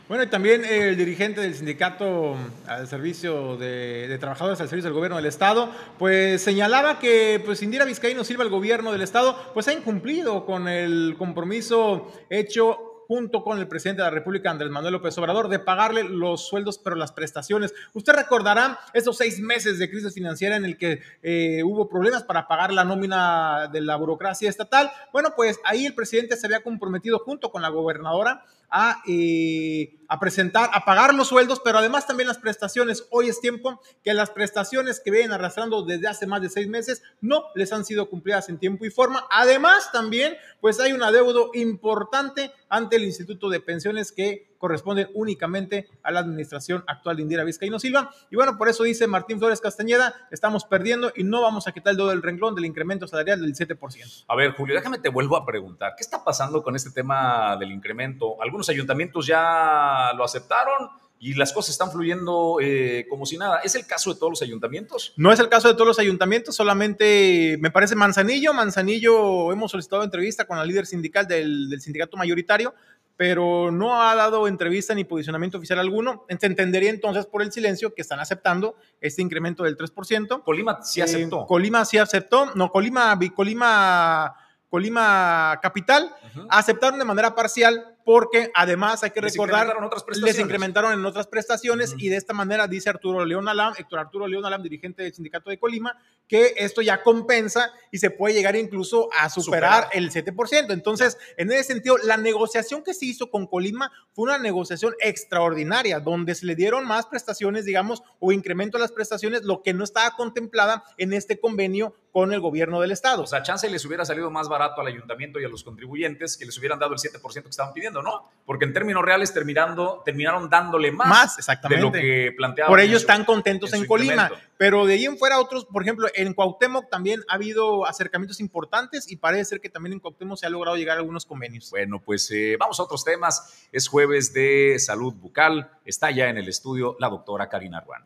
bueno, y también el dirigente del sindicato al servicio de, trabajadores al servicio del gobierno del Estado, pues señalaba que pues Indira Vizcaíno Silva, el gobierno del Estado, pues ha incumplido con el compromiso hecho junto con el presidente de la República, Andrés Manuel López Obrador, de pagarle los sueldos, pero las prestaciones. Usted recordará esos seis meses de crisis financiera en el que eh, hubo problemas para pagar la nómina de la burocracia estatal. Bueno, pues ahí el presidente se había comprometido junto con la gobernadora a, eh, a, presentar, a pagar los sueldos, pero además también las prestaciones. Hoy es tiempo que las prestaciones que vienen arrastrando desde hace más de seis meses no les han sido cumplidas en tiempo y forma. Además, también, pues hay un adeudo importante ante el Instituto de Pensiones que corresponden únicamente a la administración actual de Indira Vizcaíno Silva. Y bueno, por eso dice Martín Flores Castañeda, estamos perdiendo y no vamos a quitar el dedo del renglón del incremento salarial del 7%.
A ver, Julio, déjame te vuelvo a preguntar, ¿qué está pasando con este tema del incremento? Algunos ayuntamientos ya lo aceptaron y las cosas están fluyendo eh, como si nada. ¿Es el caso de todos los ayuntamientos?
No es el caso de todos los ayuntamientos, solamente me parece Manzanillo. Manzanillo, hemos solicitado entrevista con la líder sindical del, del sindicato mayoritario pero no ha dado entrevista ni posicionamiento oficial alguno. Se entendería entonces por el silencio que están aceptando este incremento del 3%.
Colima sí aceptó.
Eh, Colima sí aceptó. No, Colima, Colima, Colima Capital aceptaron de manera parcial porque además hay que recordar, les incrementaron en otras prestaciones y de esta manera dice Arturo León Alam, Héctor Arturo León Alam, dirigente del sindicato de Colima, que esto ya compensa y se puede llegar incluso a superar, el 7%. Entonces, en ese sentido, la negociación que se hizo con Colima fue una negociación extraordinaria, donde se le dieron más prestaciones, digamos, o incremento a las prestaciones, lo que no estaba contemplada en este convenio con el gobierno del estado.
O sea, chance les hubiera salido más barato al ayuntamiento y a los contribuyentes que les hubieran dado el 7% que estaban pidiendo. ¿No? Porque en términos reales terminando, terminaron dándole más,
exactamente.
de lo que planteaban.
Por ello están contentos en, Colima. Pero de ahí en fuera otros, por ejemplo, en Cuauhtémoc también ha habido acercamientos importantes y parece ser que también en Cuauhtémoc se ha logrado llegar a algunos convenios.
Bueno, pues eh, vamos a otros temas. Es jueves de salud bucal. Está ya en el estudio la doctora Karina Ruan.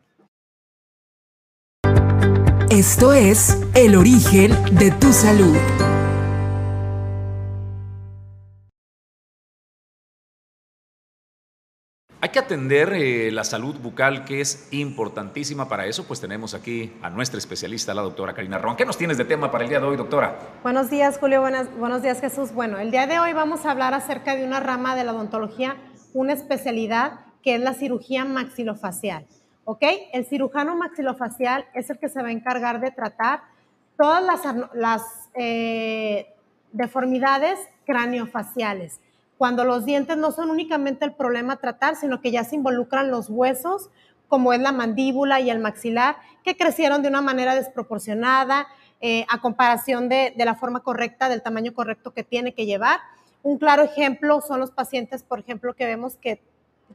Esto es El origen de tu salud.
Que atender eh, la salud bucal, que es importantísima para eso. Pues tenemos aquí a nuestra especialista, la doctora Karina Ron. ¿Qué nos tienes de tema para el día de hoy, doctora?
Buenos días, Julio. buenos días, Jesús. Bueno, el día de hoy vamos a hablar acerca de una rama de la odontología, una especialidad que es la cirugía maxilofacial. ¿Ok? El cirujano maxilofacial es el que se va a encargar de tratar todas las, eh, deformidades craniofaciales cuando los dientes no son únicamente el problema a tratar, sino que ya se involucran los huesos, como es la mandíbula y el maxilar, que crecieron de una manera desproporcionada eh, a comparación de, de la forma correcta, del tamaño correcto que tiene que llevar. Un claro ejemplo son los pacientes, por ejemplo, que vemos que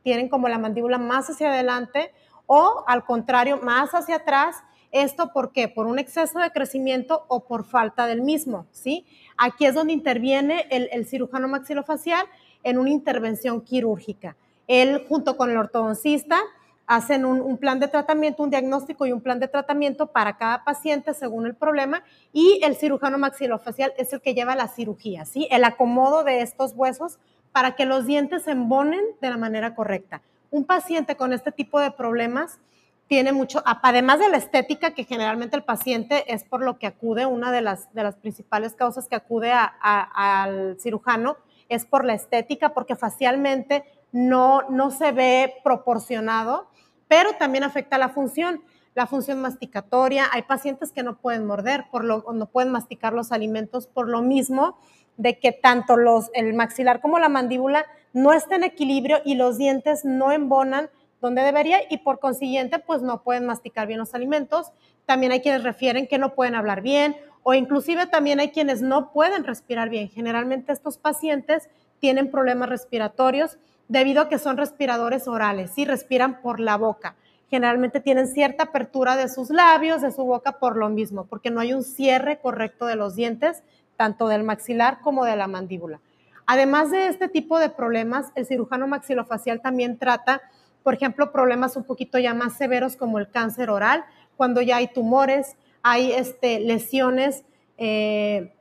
tienen como la mandíbula más hacia adelante o al contrario, más hacia atrás. ¿Esto por qué? Por un exceso de crecimiento o por falta del mismo, ¿sí? Aquí es donde interviene el, cirujano maxilofacial en una intervención quirúrgica. Él, junto con el ortodoncista, hacen un, plan de tratamiento, un diagnóstico y un plan de tratamiento para cada paciente según el problema y el cirujano maxilofacial es el que lleva la cirugía, ¿sí? El acomodo de estos huesos para que los dientes se embonen de la manera correcta. Un paciente con este tipo de problemas tiene mucho, además de la estética, que generalmente el paciente es por lo que acude, una de las, principales causas que acude al cirujano es por la estética, porque facialmente no, no se ve proporcionado, pero también afecta la función, la función masticatoria. Hay pacientes que no pueden morder, por lo, no pueden masticar los alimentos por lo mismo de que tanto los, el maxilar como la mandíbula no estén en equilibrio y los dientes no embonan donde debería y por consiguiente pues no pueden masticar bien los alimentos. También hay quienes refieren que no pueden hablar bien o inclusive también hay quienes no pueden respirar bien. Generalmente estos pacientes tienen problemas respiratorios debido a que son respiradores orales, y respiran por la boca. Generalmente tienen cierta apertura de sus labios, de su boca por lo mismo, porque no hay un cierre correcto de los dientes tanto del maxilar como de la mandíbula. Además de este tipo de problemas, el cirujano maxilofacial también trata, por ejemplo, problemas un poquito ya más severos como el cáncer oral, cuando ya hay tumores, hay este, lesiones, eh,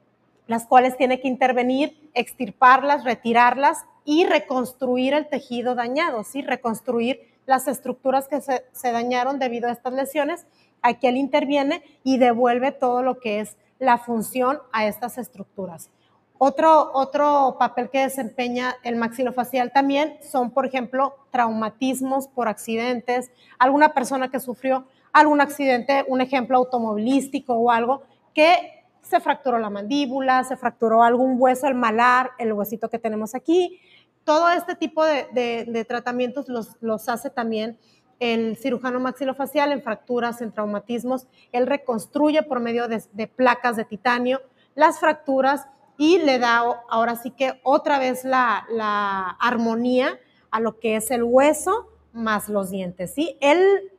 las cuales tiene que intervenir, extirparlas, retirarlas y reconstruir el tejido dañado, ¿sí? reconstruir las estructuras que se, se dañaron debido a estas lesiones. Aquí él interviene y devuelve todo lo que es la función a estas estructuras. Otro, otro papel que desempeña el maxilofacial también son, por ejemplo, traumatismos por accidentes, alguna persona que sufrió algún accidente, un ejemplo automovilístico o algo, que se fracturó la mandíbula, se fracturó algún hueso, el malar, el huesito que tenemos aquí. Todo este tipo de, tratamientos los, los hace también el cirujano maxilofacial en fracturas, en traumatismos. Él reconstruye por medio de, placas de titanio las fracturas y le da ahora sí que otra vez la, la, armonía a lo que es el hueso más los dientes. ¿sí? Él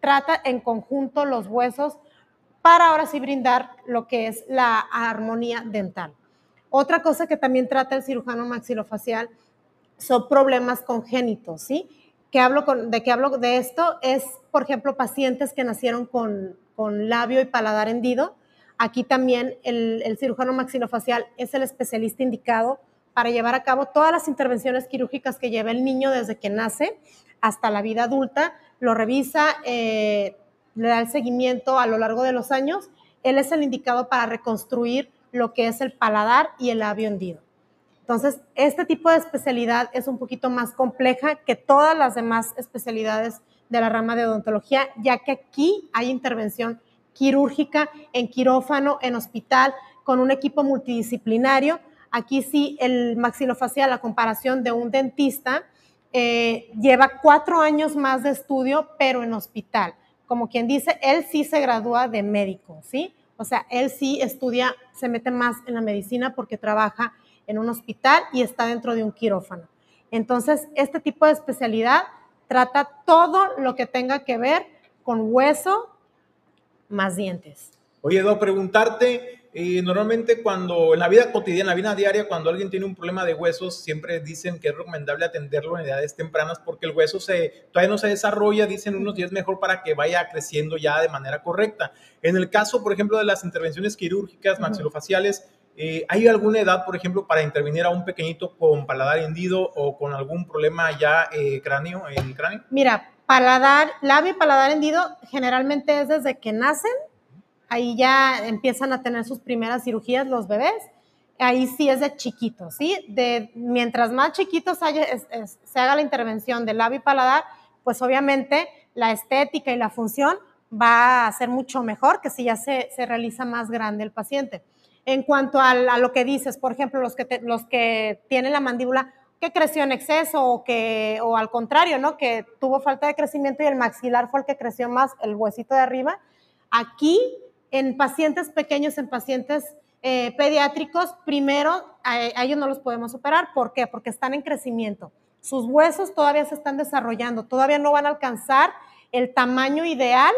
trata en conjunto los huesos para ahora sí brindar lo que es la armonía dental. Otra cosa que también trata el cirujano maxilofacial son problemas congénitos, ¿sí? Que hablo ¿De qué hablo de esto? Es, por ejemplo, pacientes que nacieron con, con labio y paladar hendido. Aquí también el, el cirujano maxilofacial es el especialista indicado para llevar a cabo todas las intervenciones quirúrgicas que lleva el niño desde que nace hasta la vida adulta, lo revisa, eh, le da el seguimiento a lo largo de los años. Él es el indicado para reconstruir lo que es el paladar y el labio hendido. Entonces, este tipo de especialidad es un poquito más compleja que todas las demás especialidades de la rama de odontología, ya que aquí hay intervención quirúrgica en quirófano, en hospital, con un equipo multidisciplinario. Aquí sí, el maxilofacial, la comparación de un dentista, eh, lleva cuatro años más de estudio, pero en hospital. Como quien dice, él sí se gradúa de médico, ¿sí? O sea, él sí estudia, se mete más en la medicina porque trabaja en un hospital y está dentro de un quirófano. Entonces, este tipo de especialidad trata todo lo que tenga que ver con hueso más dientes.
Oye, Edo, preguntarte, y normalmente cuando en la vida cotidiana, en la vida diaria, cuando alguien tiene un problema de huesos, siempre dicen que es recomendable atenderlo en edades tempranas porque el hueso se, todavía no se desarrolla, dicen unos días mejor para que vaya creciendo ya de manera correcta. En el caso, por ejemplo, de las intervenciones quirúrgicas maxilofaciales, eh, ¿hay alguna edad, por ejemplo, para intervenir a un pequeñito con paladar hendido o con algún problema ya eh, cráneo, en el cráneo?
Mira, paladar, labio y paladar hendido generalmente es desde que nacen ahí ya empiezan a tener sus primeras cirugías los bebés. Ahí sí es de chiquitos, ¿sí? De, mientras más chiquitos se haga la intervención del labio y paladar, pues obviamente la estética y la función va a ser mucho mejor que si ya se, realiza más grande el paciente. En cuanto a, lo que dices, por ejemplo, los que, los que tienen la mandíbula que creció en exceso o que o al contrario, ¿no? Que tuvo falta de crecimiento y el maxilar fue el que creció más, el huesito de arriba. Aquí en pacientes pequeños, en pacientes eh, pediátricos, primero a, ellos no los podemos operar. ¿Por qué? Porque están en crecimiento. Sus huesos todavía se están desarrollando, todavía no van a alcanzar el tamaño ideal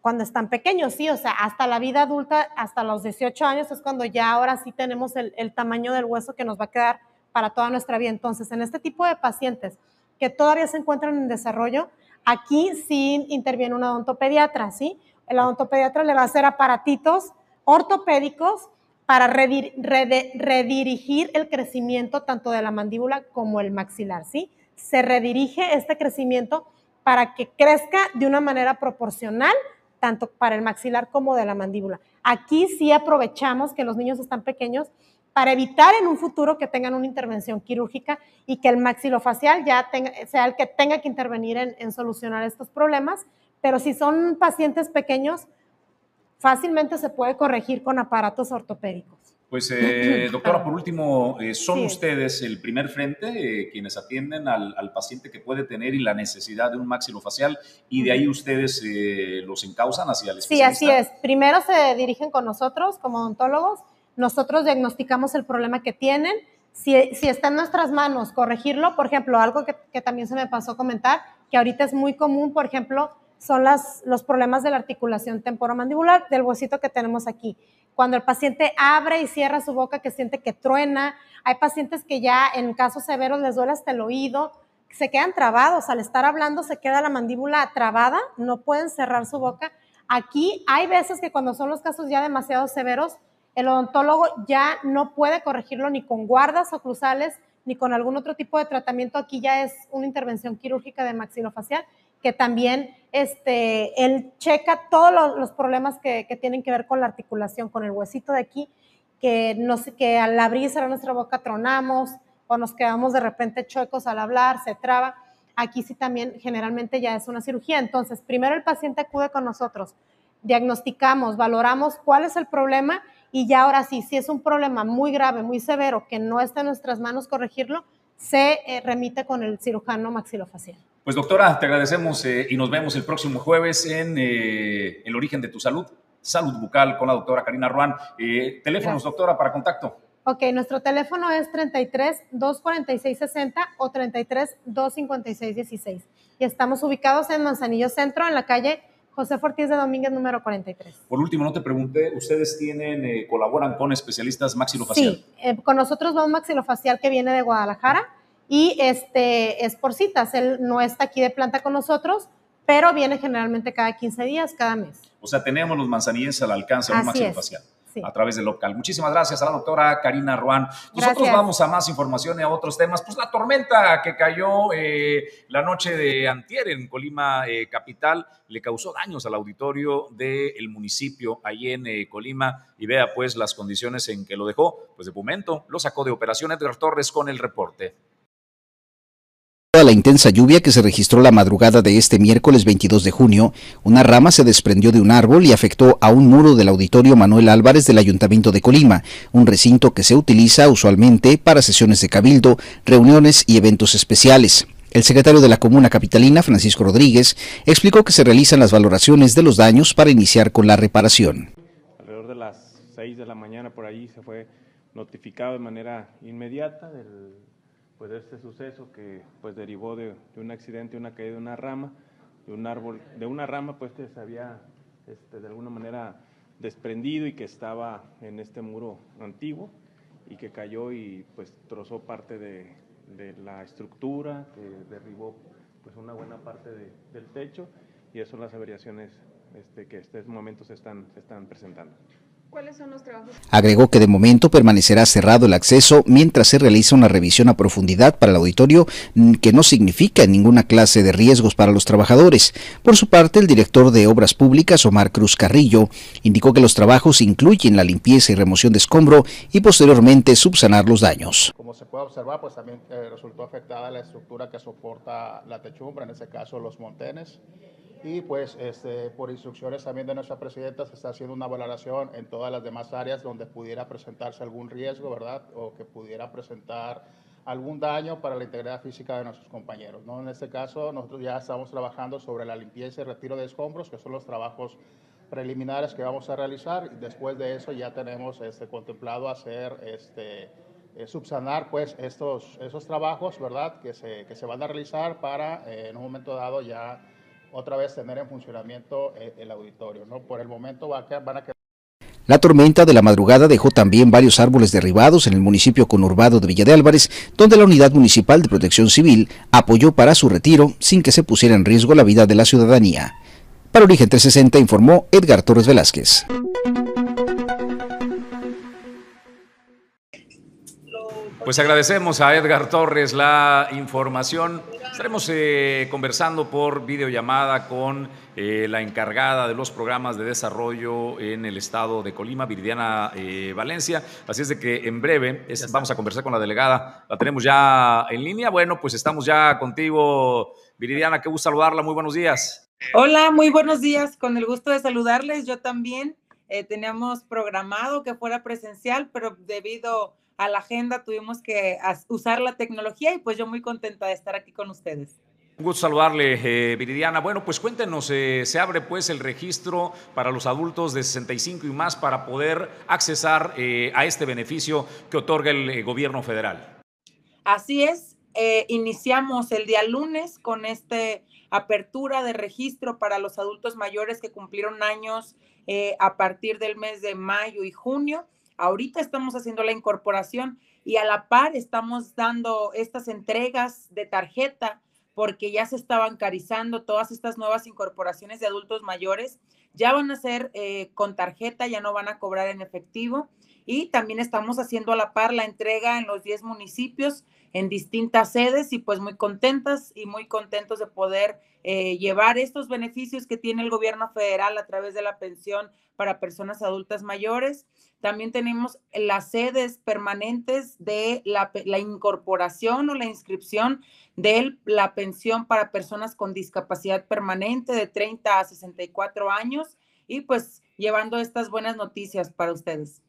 cuando están pequeños, sí, o sea, hasta la vida adulta, hasta los 18 años es cuando ya ahora sí tenemos el, el tamaño del hueso que nos va a quedar para toda nuestra vida. Entonces, en este tipo de pacientes que todavía se encuentran en desarrollo, aquí sí interviene un odontopediatra, ¿sí? el odontopediatra le va a hacer aparatitos ortopédicos para redirigir el crecimiento tanto de la mandíbula como el maxilar, ¿sí? Se redirige este crecimiento para que crezca de una manera proporcional tanto para el maxilar como de la mandíbula. Aquí sí aprovechamos que los niños están pequeños para evitar en un futuro que tengan una intervención quirúrgica y que el maxilofacial ya sea el que tenga que intervenir en solucionar estos problemas pero si son pacientes pequeños, fácilmente se puede corregir con aparatos ortopédicos.
Pues, eh, doctora, por último, eh, ¿son ustedes el primer frente eh, quienes atienden al, paciente que puede tener y la necesidad de un maxilofacial y de ahí ustedes los encausan hacia el especialista?
Sí, así es. Primero se dirigen con nosotros como odontólogos, nosotros diagnosticamos el problema que tienen, si, está en nuestras manos corregirlo, por ejemplo, algo que, también se me pasó a comentar, que ahorita es muy común, por ejemplo, son los problemas de la articulación temporomandibular, del huesito que tenemos aquí. Cuando el paciente abre y cierra su boca, que siente que truena. Hay pacientes que ya en casos severos les duele hasta el oído, se quedan trabados. Al estar hablando se queda la mandíbula trabada, no pueden cerrar su boca. Aquí hay veces que cuando son los casos ya demasiado severos, el odontólogo ya no puede corregirlo ni con guardas oclusales ni con algún otro tipo de tratamiento. Aquí ya es una intervención quirúrgica de maxilofacial que también este, él checa todos los, problemas que, tienen que ver con la articulación, con el huesito de aquí, que, nos, que al abrir y nuestra boca tronamos o nos quedamos de repente chuecos al hablar, se traba. Aquí sí también generalmente ya es una cirugía. Entonces, primero el paciente acude con nosotros, diagnosticamos, valoramos cuál es el problema y ya ahora sí, si es un problema muy grave, muy severo, que no está en nuestras manos corregirlo, se eh, remite con el cirujano maxilofacial.
Pues doctora, te agradecemos eh, y nos vemos el próximo jueves en eh, El origen de tu salud, salud bucal con la doctora Karina Ruan. Eh, teléfonos, doctora, para contacto.
Ok, nuestro teléfono es 33 246 60 o 33 256 16. Y estamos ubicados en Manzanillo Centro, en la calle José Ortiz de Domínguez, número 43.
Por último, no te pregunté, ¿ustedes tienen, colaboran con especialistas maxilofacial?
Sí, con nosotros va un maxilofacial que viene de Guadalajara y este es por citas. Él no está aquí de planta con nosotros, pero viene generalmente cada 15 días, cada mes.
O sea, tenemos los manzanillenses al alcance de un máximo a través del local. Muchísimas gracias a la doctora Karina Ruan. Nosotros vamos a más información y a otros temas. Pues la tormenta que cayó eh, la noche de antier en Colima eh, Capital le causó daños al auditorio del municipio allí en eh, Colima y vea pues las condiciones en que lo dejó. Pues de momento lo sacó de operación Edgar Torres con el reporte
la intensa lluvia que se registró la madrugada de este miércoles 22 de junio, una rama se desprendió de un árbol y afectó a un muro del auditorio Manuel Álvarez del Ayuntamiento de Colima, un recinto que se utiliza usualmente para sesiones de cabildo, reuniones y eventos especiales. El secretario de la Comuna Capitalina, Francisco Rodríguez, explicó que se realizan las valoraciones de los daños para iniciar con la reparación.
Alrededor de las 6 de la mañana por ahí se fue notificado de manera inmediata del pues este suceso que pues derivó de, un accidente, una caída de una rama, de un árbol, de una rama pues que se había este, de alguna manera desprendido y que estaba en este muro antiguo y que cayó y pues trozó parte de, la estructura, que derribó pues una buena parte del techo y esas son las averiaciones este, que en este momento se están, se están presentando.
¿Cuáles son los trabajos? Agregó que de momento permanecerá cerrado el acceso mientras se realiza una revisión a profundidad para el auditorio que no significa ninguna clase de riesgos para los trabajadores. Por su parte, el director de Obras Públicas, Omar Cruz Carrillo, indicó que los trabajos incluyen la limpieza y remoción de escombro y posteriormente subsanar los daños.
Como se puede observar, pues también eh, resultó afectada la estructura que soporta la techumbre, en este caso los montenes y pues este, por instrucciones también de nuestra presidenta se está haciendo una valoración en todas las demás áreas donde pudiera presentarse algún riesgo, ¿verdad? O que pudiera presentar algún daño para la integridad física de nuestros compañeros. ¿no? En este caso, nosotros ya estamos trabajando sobre la limpieza y retiro de escombros, que son los trabajos preliminares que vamos a realizar. Después de eso ya tenemos este, contemplado hacer, este, eh, subsanar pues estos, esos trabajos, ¿verdad? Que se, que se van a realizar para eh, en un momento dado ya otra vez tener en funcionamiento eh, el auditorio. Por el momento van a quedar
la tormenta de la madrugada dejó también varios árboles derribados en el municipio conurbado de Villa de Álvarez, donde la Unidad Municipal de Protección Civil apoyó para su retiro sin que se pusiera en riesgo la vida de la ciudadanía. Para Origen 360 informó Edgar Torres Velázquez.
Pues agradecemos a Edgar Torres la información. Estaremos eh, conversando por videollamada con eh, la encargada de los programas de desarrollo en el estado de Colima, Viridiana eh, Valencia. Así es de que en breve vamos a conversar con la delegada. La tenemos ya en línea. Bueno, pues estamos ya contigo, Viridiana. Qué gusto saludarla. Muy buenos días.
Hola, muy buenos días. Con el gusto de saludarles. Yo también teníamos programado que fuera presencial, pero debido a la agenda, tuvimos que usar la tecnología y pues yo muy contenta de estar aquí con ustedes.
Un gusto saludarle, eh, Viridiana. Bueno, pues cuéntenos, eh, se abre pues el registro para los adultos de 65 y más para poder accesar eh, a este beneficio que otorga el gobierno federal.
Así es, iniciamos el día lunes con este apertura de registro para los adultos mayores que cumplieron años a partir del mes de mayo y junio. Ahorita estamos haciendo la incorporación y a la par estamos dando estas entregas de tarjeta porque ya se está bancarizando todas estas nuevas incorporaciones de adultos mayores. Ya van a ser eh, con tarjeta, ya no van a cobrar en efectivo. Y también estamos haciendo a la par la entrega en los 10 municipios en distintas sedes y pues muy contentas y muy contentos de poder eh, llevar estos beneficios que tiene el gobierno federal a través de la pensión para personas adultas mayores. También tenemos las sedes permanentes de la, la incorporación o la inscripción de la pensión para personas con discapacidad permanente de 30 a 64 años y pues llevando estas buenas noticias para ustedes.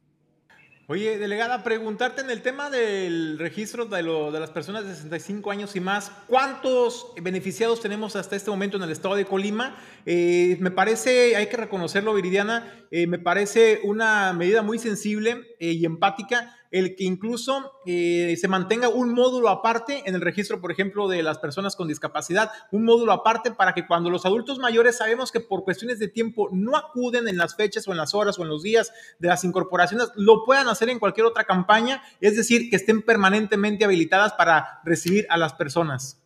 Oye, delegada, preguntarte en el tema del registro de, lo, de, las personas de 65 años y más, ¿cuántos beneficiados tenemos hasta este momento en el estado de Colima? Eh, me parece, hay que reconocerlo, Viridiana, eh, me parece una medida muy sensible eh, y empática el que incluso eh, se mantenga un módulo aparte en el registro, por ejemplo, de las personas con discapacidad, un módulo aparte para que cuando los adultos mayores sabemos que por cuestiones de tiempo no acuden en las fechas o en las horas o en los días de las incorporaciones, lo puedan hacer en cualquier otra campaña, es decir, que estén permanentemente habilitadas para recibir a las personas.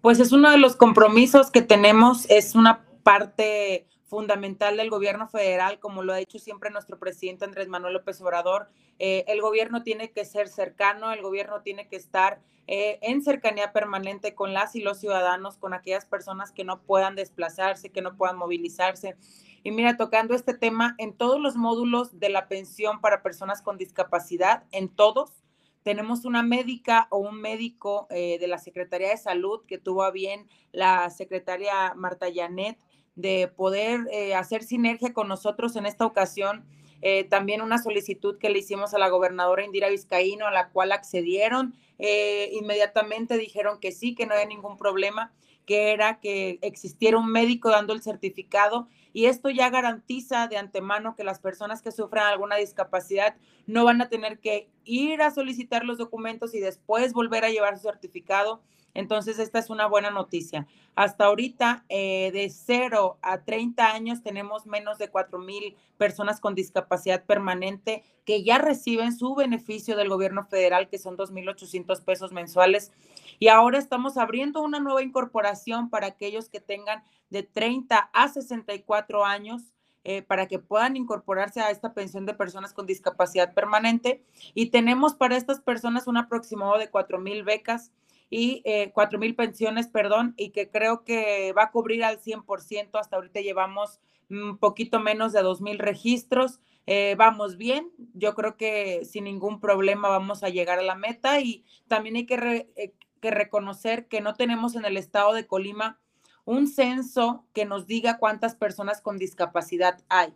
Pues es uno de los compromisos que tenemos, es una parte fundamental del gobierno federal, como lo ha dicho siempre nuestro presidente Andrés Manuel López Obrador. Eh, el gobierno tiene que ser cercano, el gobierno tiene que estar eh, en cercanía permanente con las y los ciudadanos, con aquellas personas que no puedan desplazarse, que no puedan movilizarse. Y mira, tocando este tema, en todos los módulos de la pensión para personas con discapacidad, en todos, tenemos una médica o un médico eh, de la Secretaría de Salud que tuvo a bien la secretaria Marta Yanet de poder eh, hacer sinergia con nosotros en esta ocasión. Eh, también una solicitud que le hicimos a la gobernadora Indira Vizcaíno, a la cual accedieron. Eh, inmediatamente dijeron que sí, que no había ningún problema, que era que existiera un médico dando el certificado y esto ya garantiza de antemano que las personas que sufran alguna discapacidad no van a tener que ir a solicitar los documentos y después volver a llevar su certificado entonces, esta es una buena noticia. Hasta ahorita, eh, de 0 a 30 años, tenemos menos de 4 mil personas con discapacidad permanente que ya reciben su beneficio del gobierno federal, que son 2.800 pesos mensuales. Y ahora estamos abriendo una nueva incorporación para aquellos que tengan de 30 a 64 años. Eh, para que puedan incorporarse a esta pensión de personas con discapacidad permanente. Y tenemos para estas personas un aproximado de 4 mil becas y eh, cuatro mil pensiones, perdón, y que creo que va a cubrir al 100%. Hasta ahorita llevamos un poquito menos de dos mil registros. Eh, vamos bien, yo creo que sin ningún problema vamos a llegar a la meta y también hay que, eh, que reconocer que no tenemos en el estado de Colima un censo que nos diga cuántas personas con discapacidad hay.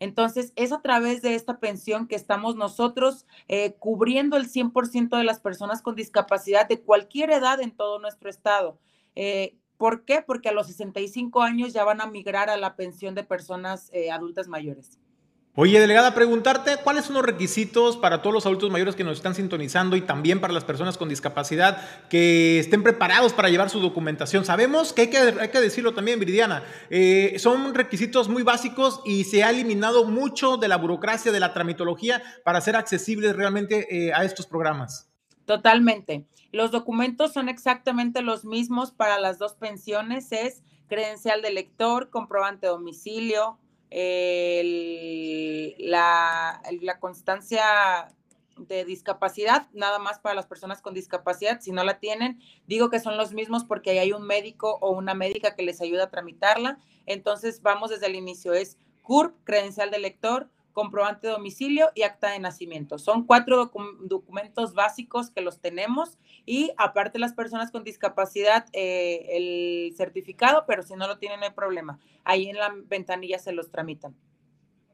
Entonces, es a través de esta pensión que estamos nosotros eh, cubriendo el 100% de las personas con discapacidad de cualquier edad en todo nuestro estado. Eh, ¿Por qué? Porque a los 65 años ya van a migrar a la pensión de personas eh, adultas mayores.
Oye, delegada, preguntarte cuáles son los requisitos para todos los adultos mayores que nos están sintonizando y también para las personas con discapacidad que estén preparados para llevar su documentación. Sabemos que hay que, decirlo también, Viridiana, eh, son requisitos muy básicos y se ha eliminado mucho de la burocracia, de la tramitología para ser accesibles realmente eh, a estos programas.
Totalmente. Los documentos son exactamente los mismos para las dos pensiones, es credencial de lector, comprobante de domicilio, la, la constancia de discapacidad, nada más para las personas con discapacidad, si no la tienen, digo que son los mismos porque ahí hay un médico o una médica que les ayuda a tramitarla. Entonces, vamos desde el inicio, es CURP, credencial de lector, comprobante de domicilio y acta de nacimiento. Son cuatro documentos básicos que los tenemos y aparte las personas con discapacidad, eh, el certificado, pero si no lo tienen no hay problema. Ahí en la ventanilla se los tramitan.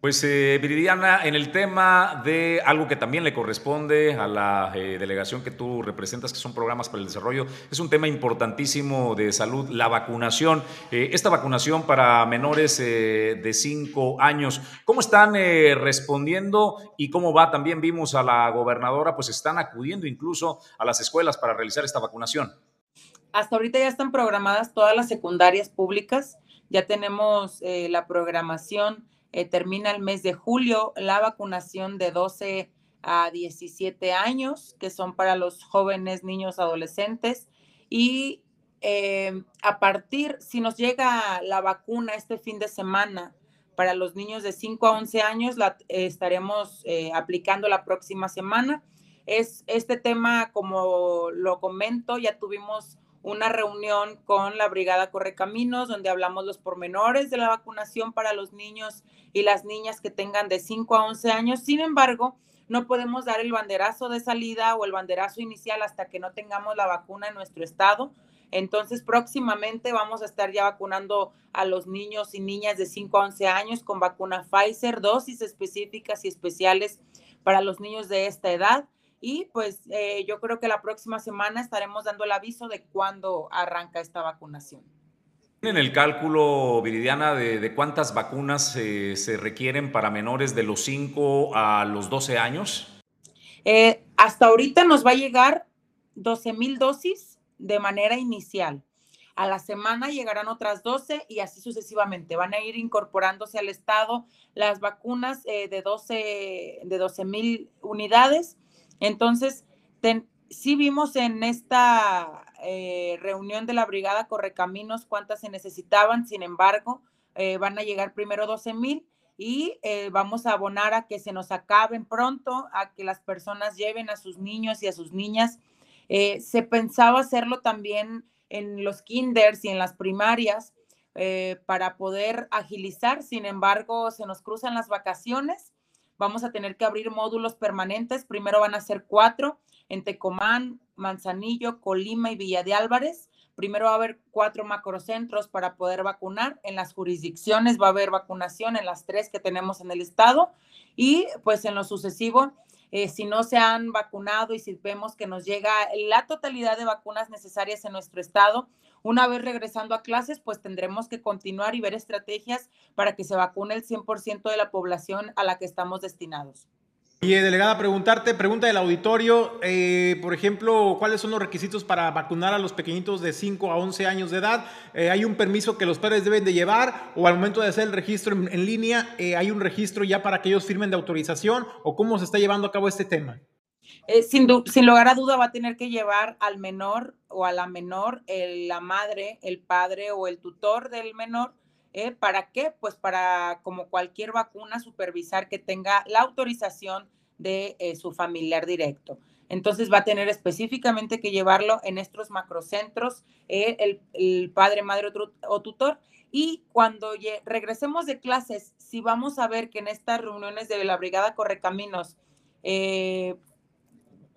Pues eh, Viridiana, en el tema de algo que también le corresponde a la eh, delegación que tú representas, que son programas para el desarrollo, es un tema importantísimo de salud, la vacunación. Eh, esta vacunación para menores de 5 años, ¿cómo están respondiendo y cómo va? También vimos a la gobernadora, pues están acudiendo incluso a las escuelas para realizar esta vacunación.
Hasta ahorita ya están programadas todas las secundarias públicas, ya tenemos la programación eh, termina el mes de julio la vacunación de 12 a 17 años, que son para los jóvenes, niños, adolescentes. Y eh, a partir, si nos llega la vacuna este fin de semana para los niños de 5 a 11 años, la estaremos eh, aplicando la próxima semana. Es este tema, como lo comento, ya tuvimos una reunión con la Brigada Correcaminos, donde hablamos los pormenores de la vacunación para los niños y las niñas que tengan de 5 a 11 años. Sin embargo, no podemos dar el banderazo de salida o el banderazo inicial hasta que no tengamos la vacuna en nuestro estado. Entonces, próximamente vamos a estar ya vacunando a los niños y niñas de 5 a 11 años con vacuna Pfizer, dosis específicas y especiales para los niños de esta edad. Y pues eh, yo creo que la próxima semana estaremos dando el aviso de cuándo arranca esta vacunación.
¿Tienen el cálculo, Viridiana, de, cuántas vacunas eh, se requieren para menores de los 5 a los 12 años?
Eh, hasta ahorita nos va a llegar 12 mil dosis de manera inicial. A la semana llegarán otras 12 y así sucesivamente. Van a ir incorporándose al Estado las vacunas de 12 de mil unidades entonces, sí vimos en esta eh, reunión de la Brigada Correcaminos cuántas se necesitaban, sin embargo, eh, van a llegar primero 12 mil y eh, vamos a abonar a que se nos acaben pronto, a que las personas lleven a sus niños y a sus niñas. se pensaba hacerlo también en los kinders y en las primarias para poder agilizar, sin embargo, se nos cruzan las vacaciones Vamos a tener que abrir módulos permanentes. Primero van a ser cuatro en Tecomán, Manzanillo, Colima y Villa de Álvarez. Primero va a haber cuatro macrocentros para poder vacunar. En las jurisdicciones va a haber vacunación en las tres que tenemos en el estado. Y pues en lo sucesivo, eh, si no se han vacunado y si vemos que nos llega la totalidad de vacunas necesarias en nuestro estado, una vez regresando a clases, pues tendremos que continuar y ver estrategias para que se vacune el 100% de la población a la que estamos destinados.
Y eh, delegada, preguntarte, pregunta del auditorio, eh, por ejemplo, ¿cuáles son los requisitos para vacunar a los pequeñitos de 5 a 11 años de edad? Eh, ¿Hay un permiso que los padres deben de llevar o al momento de hacer el registro en, en línea, hay un registro ya para que ellos firmen de autorización o cómo se está llevando a cabo este tema?
Eh, sin, lugar a duda va a tener que llevar al menor o a la menor, la madre, el padre o el tutor del menor. Eh, ¿Para qué? Pues para, como cualquier vacuna, supervisar que tenga la autorización de eh, su familiar directo. Entonces va a tener específicamente que llevarlo en estos macrocentros, el, el, padre, madre o, tutor. Y cuando regresemos de clases, si vamos a ver que en estas reuniones de la Brigada Correcaminos eh,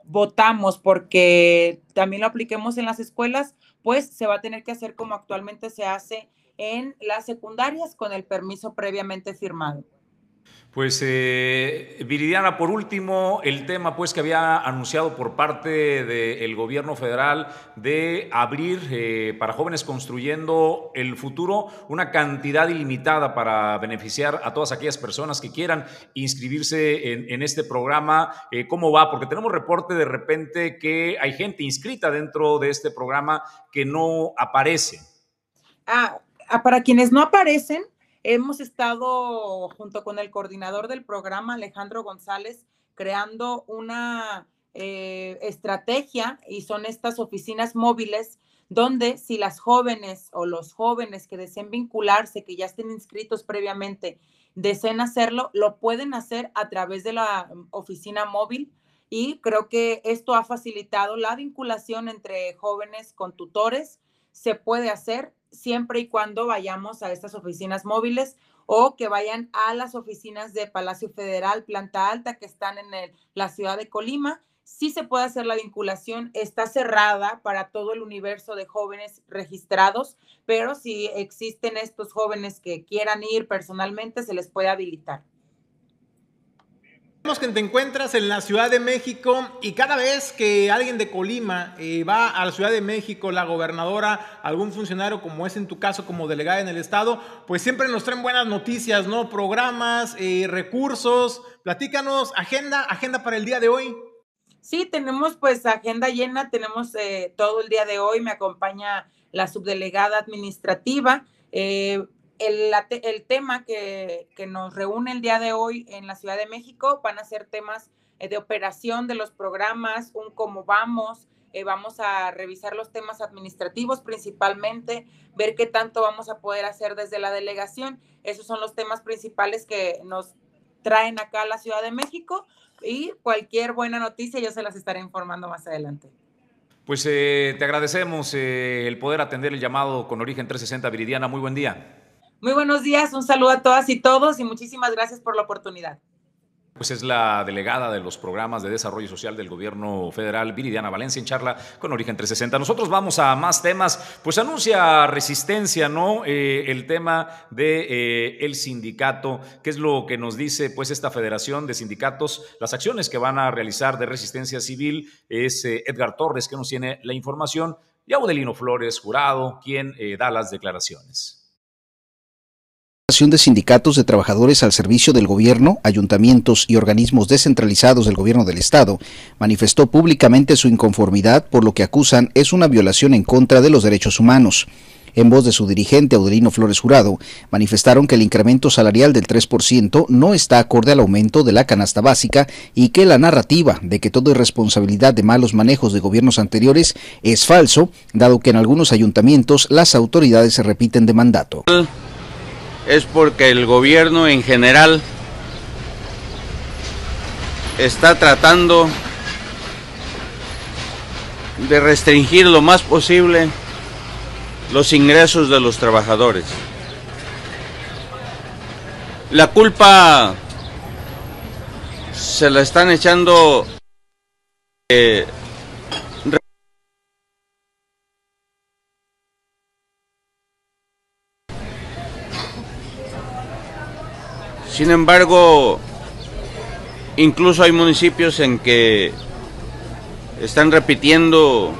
votamos porque también lo apliquemos en las escuelas, pues se va a tener que hacer como actualmente se hace en las secundarias con el permiso previamente firmado.
Pues eh, Viridiana, por último, el tema pues que había anunciado por parte del gobierno federal de abrir eh, para jóvenes construyendo el futuro una cantidad ilimitada para beneficiar a todas aquellas personas que quieran inscribirse en, este programa. Eh, ¿Cómo va? Porque tenemos reporte de repente que hay gente inscrita dentro de este programa que no aparece.
ah, ah para quienes no aparecen, Hemos estado junto con el coordinador del programa, Alejandro González, creando una eh, estrategia y son estas oficinas móviles donde si las jóvenes o los jóvenes que deseen vincularse, que ya estén inscritos previamente, deseen hacerlo, lo pueden hacer a través de la mm, oficina móvil y creo que esto ha facilitado la vinculación entre jóvenes con tutores. Se puede hacer siempre y cuando vayamos a estas oficinas móviles o que vayan a las oficinas de Palacio Federal, planta alta, que están en la ciudad de Colima. Sí se puede hacer la vinculación, está cerrada para todo el universo de jóvenes registrados, pero si existen estos jóvenes que quieran ir personalmente, se les puede habilitar.
Que te encuentras en la Ciudad de México y cada vez que alguien de Colima eh, va a la Ciudad de México, la gobernadora, algún funcionario como es en tu caso como delegada en el estado, pues siempre nos traen buenas noticias, ¿no? Programas, eh, recursos. Platícanos, agenda, agenda para el día de hoy.
Sí, tenemos pues agenda llena, tenemos eh, todo el día de hoy, me acompaña la subdelegada administrativa. Eh, el, el tema que, nos reúne el día de hoy en la Ciudad de México van a ser temas eh, de operación de los programas, un cómo vamos, eh, vamos a revisar los temas administrativos principalmente, ver qué tanto vamos a poder hacer desde la delegación. Esos son los temas principales que nos traen acá a la Ciudad de México y cualquier buena noticia yo se las estaré informando más adelante.
Pues eh, te agradecemos eh, el poder atender el llamado con origen 360 Viridiana. Muy buen día.
Muy buenos días, un saludo a todas y todos y muchísimas gracias por la oportunidad.
Pues es la delegada de los programas de desarrollo social del gobierno federal, Viridiana Valencia, en charla con Origen 360. Nosotros vamos a más temas. Pues anuncia resistencia, ¿no? Eh, el tema de eh, el sindicato. ¿Qué es lo que nos dice, pues, esta federación de sindicatos? Las acciones que van a realizar de resistencia civil es eh, Edgar Torres, que nos tiene la información, y Audelino Flores, jurado, quien da las declaraciones
de sindicatos de trabajadores al servicio del gobierno, ayuntamientos y organismos descentralizados del gobierno del Estado manifestó públicamente su inconformidad por lo que acusan es una violación en contra de los derechos humanos. En voz de su dirigente Audelino Flores Jurado, manifestaron que el incremento salarial del 3% no está acorde al aumento de la canasta básica y que la narrativa de que todo es responsabilidad de malos manejos de gobiernos anteriores es falso, dado que en algunos ayuntamientos las autoridades se repiten de mandato
es porque el gobierno en general está tratando de restringir lo más posible los ingresos de los trabajadores. La culpa se la están echando eh, Sin embargo, incluso hay municipios en que están repitiendo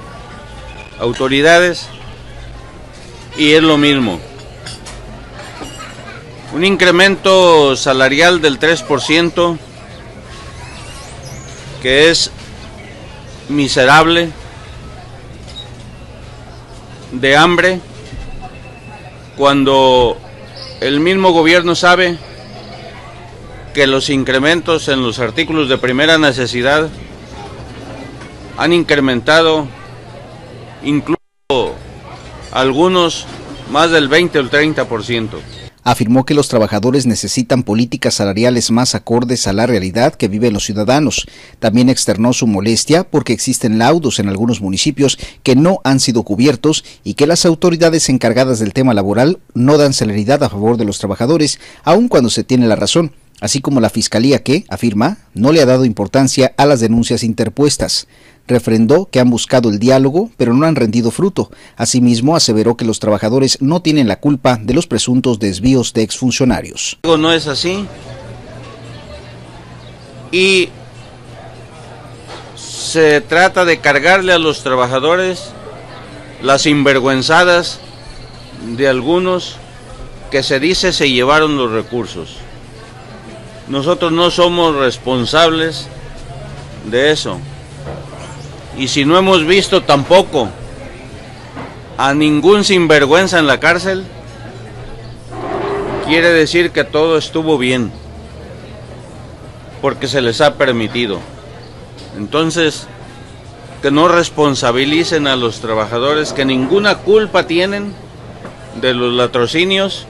autoridades y es lo mismo. Un incremento salarial del 3% que es miserable, de hambre, cuando el mismo gobierno sabe que los incrementos en los artículos de primera necesidad han incrementado incluso algunos más del 20 o el 30%.
Afirmó que los trabajadores necesitan políticas salariales más acordes a la realidad que viven los ciudadanos. También externó su molestia porque existen laudos en algunos municipios que no han sido cubiertos y que las autoridades encargadas del tema laboral no dan celeridad a favor de los trabajadores, aun cuando se tiene la razón así como la Fiscalía que, afirma, no le ha dado importancia a las denuncias interpuestas. Refrendó que han buscado el diálogo, pero no han rendido fruto. Asimismo, aseveró que los trabajadores no tienen la culpa de los presuntos desvíos de exfuncionarios.
No es así. Y se trata de cargarle a los trabajadores las sinvergüenzadas de algunos que se dice se llevaron los recursos. Nosotros no somos responsables de eso. Y si no hemos visto tampoco a ningún sinvergüenza en la cárcel, quiere decir que todo estuvo bien, porque se les ha permitido. Entonces, que no responsabilicen a los trabajadores que ninguna culpa tienen de los latrocinios,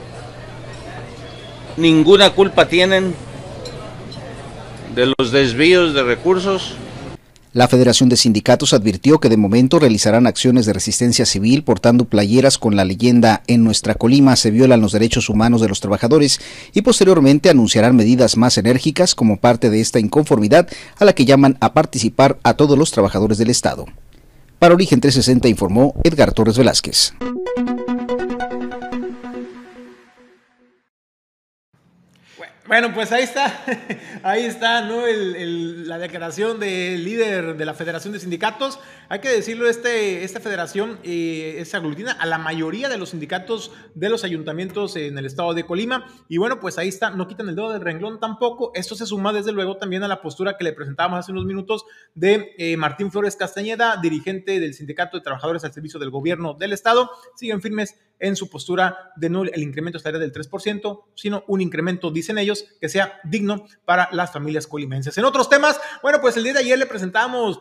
ninguna culpa tienen de los desvíos de recursos.
La Federación de Sindicatos advirtió que de momento realizarán acciones de resistencia civil portando playeras con la leyenda En nuestra Colima se violan los derechos humanos de los trabajadores y posteriormente anunciarán medidas más enérgicas como parte de esta inconformidad a la que llaman a participar a todos los trabajadores del Estado. Para Origen 360 informó Edgar Torres Velázquez.
Bueno, pues ahí está, ahí está, ¿no? la declaración del líder de la Federación de Sindicatos. Hay que decirlo, este, esta federación eh, aglutina a la mayoría de los sindicatos de los ayuntamientos en el estado de Colima. Y bueno, pues ahí está, no quitan el dedo del renglón tampoco. Esto se suma desde luego también a la postura que le presentábamos hace unos minutos de eh, Martín Flores Castañeda, dirigente del Sindicato de Trabajadores al Servicio del Gobierno del Estado. Siguen firmes en su postura de no el incremento estaría del 3%, sino un incremento, dicen ellos, que sea digno para las familias colimenses. En otros temas, bueno, pues el día de ayer le presentamos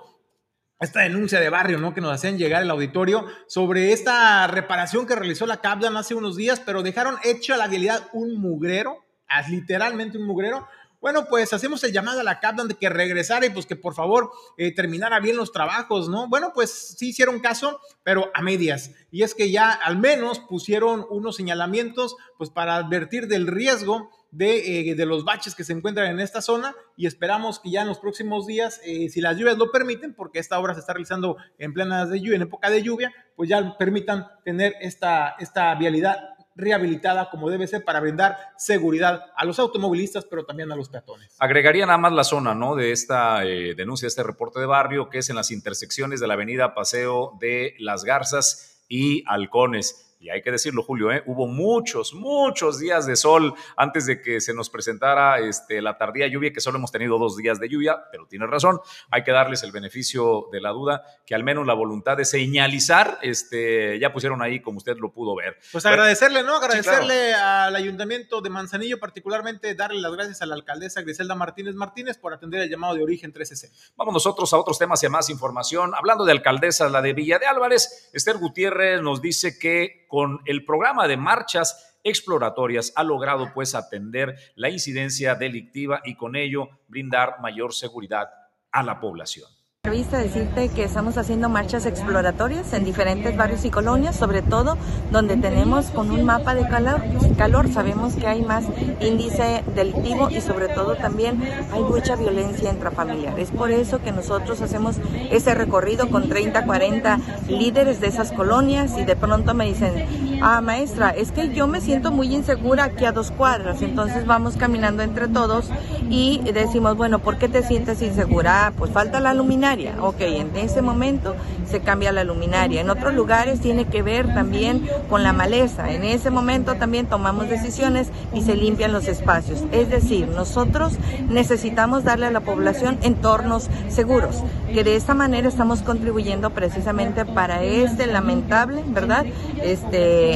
esta denuncia de barrio, ¿no? Que nos hacían llegar al auditorio sobre esta reparación que realizó la CAPDAN hace unos días, pero dejaron hecha la vialidad un mugrero, literalmente un mugrero, bueno, pues hacemos el llamado a la CAPDAN de que regresara y pues que por favor eh, terminara bien los trabajos, ¿no? Bueno, pues sí hicieron caso, pero a medias. Y es que ya al menos pusieron unos señalamientos pues para advertir del riesgo de, eh, de, los baches que se encuentran en esta zona y esperamos que ya en los próximos días, eh, si las lluvias lo permiten, porque esta obra se está realizando en plenas de lluvia, en época de lluvia, pues ya permitan tener esta, esta vialidad rehabilitada como debe ser para brindar seguridad a los automovilistas, pero también a los peatones.
Agregaría nada más la zona ¿no? de esta eh, denuncia, de este reporte de barrio, que es en las intersecciones de la avenida Paseo de las Garzas y Halcones y hay que decirlo, Julio, ¿eh? hubo muchos, muchos días de sol antes de que se nos presentara este, la tardía lluvia, que solo hemos tenido dos días de lluvia, pero tiene razón, hay que darles el beneficio de la duda, que al menos la voluntad de señalizar, este, ya pusieron ahí como usted lo pudo ver.
Pues agradecerle, ¿no? Agradecerle al ayuntamiento de Manzanillo, particularmente darle las gracias a la alcaldesa Griselda Martínez Martínez por atender el llamado de origen 13C.
Vamos nosotros a otros temas y a más información. Hablando de alcaldesa, la de Villa de Álvarez, Esther Gutiérrez nos dice que con el programa de marchas exploratorias ha logrado pues atender la incidencia delictiva y con ello brindar mayor seguridad a la población
entrevista decirte que estamos haciendo marchas exploratorias en diferentes barrios y colonias, sobre todo donde tenemos con un mapa de calor, calor, sabemos que hay más índice delictivo y sobre todo también hay mucha violencia intrafamiliar. Es por eso que nosotros hacemos ese recorrido con 30, 40 líderes de esas colonias y de pronto me dicen, ah maestra, es que yo me siento muy insegura aquí a dos cuadras, entonces vamos caminando entre todos y decimos, bueno, ¿por qué te sientes insegura? Ah, pues falta la luminaria Ok, en ese momento se cambia la luminaria. En otros lugares tiene que ver también con la maleza. En ese momento también tomamos decisiones y se limpian los espacios. Es decir, nosotros necesitamos darle a la población entornos seguros, que de esta manera estamos contribuyendo precisamente para este lamentable, ¿verdad? Este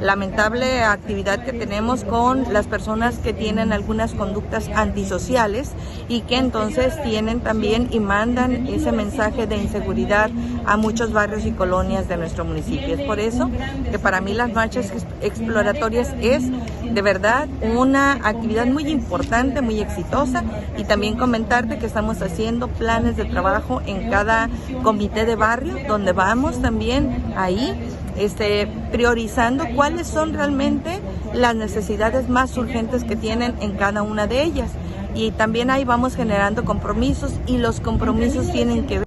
lamentable actividad que tenemos con las personas que tienen algunas conductas antisociales y que entonces tienen también y mandan ese mensaje de inseguridad a muchos barrios y colonias de nuestro municipio. Es por eso que para mí las marchas exploratorias es de verdad una actividad muy importante, muy exitosa y también comentarte que estamos haciendo planes de trabajo en cada comité de barrio donde vamos también ahí este, priorizando cuáles son realmente las necesidades más urgentes que tienen en cada una de ellas. Y también ahí vamos generando compromisos y los compromisos tienen que ver.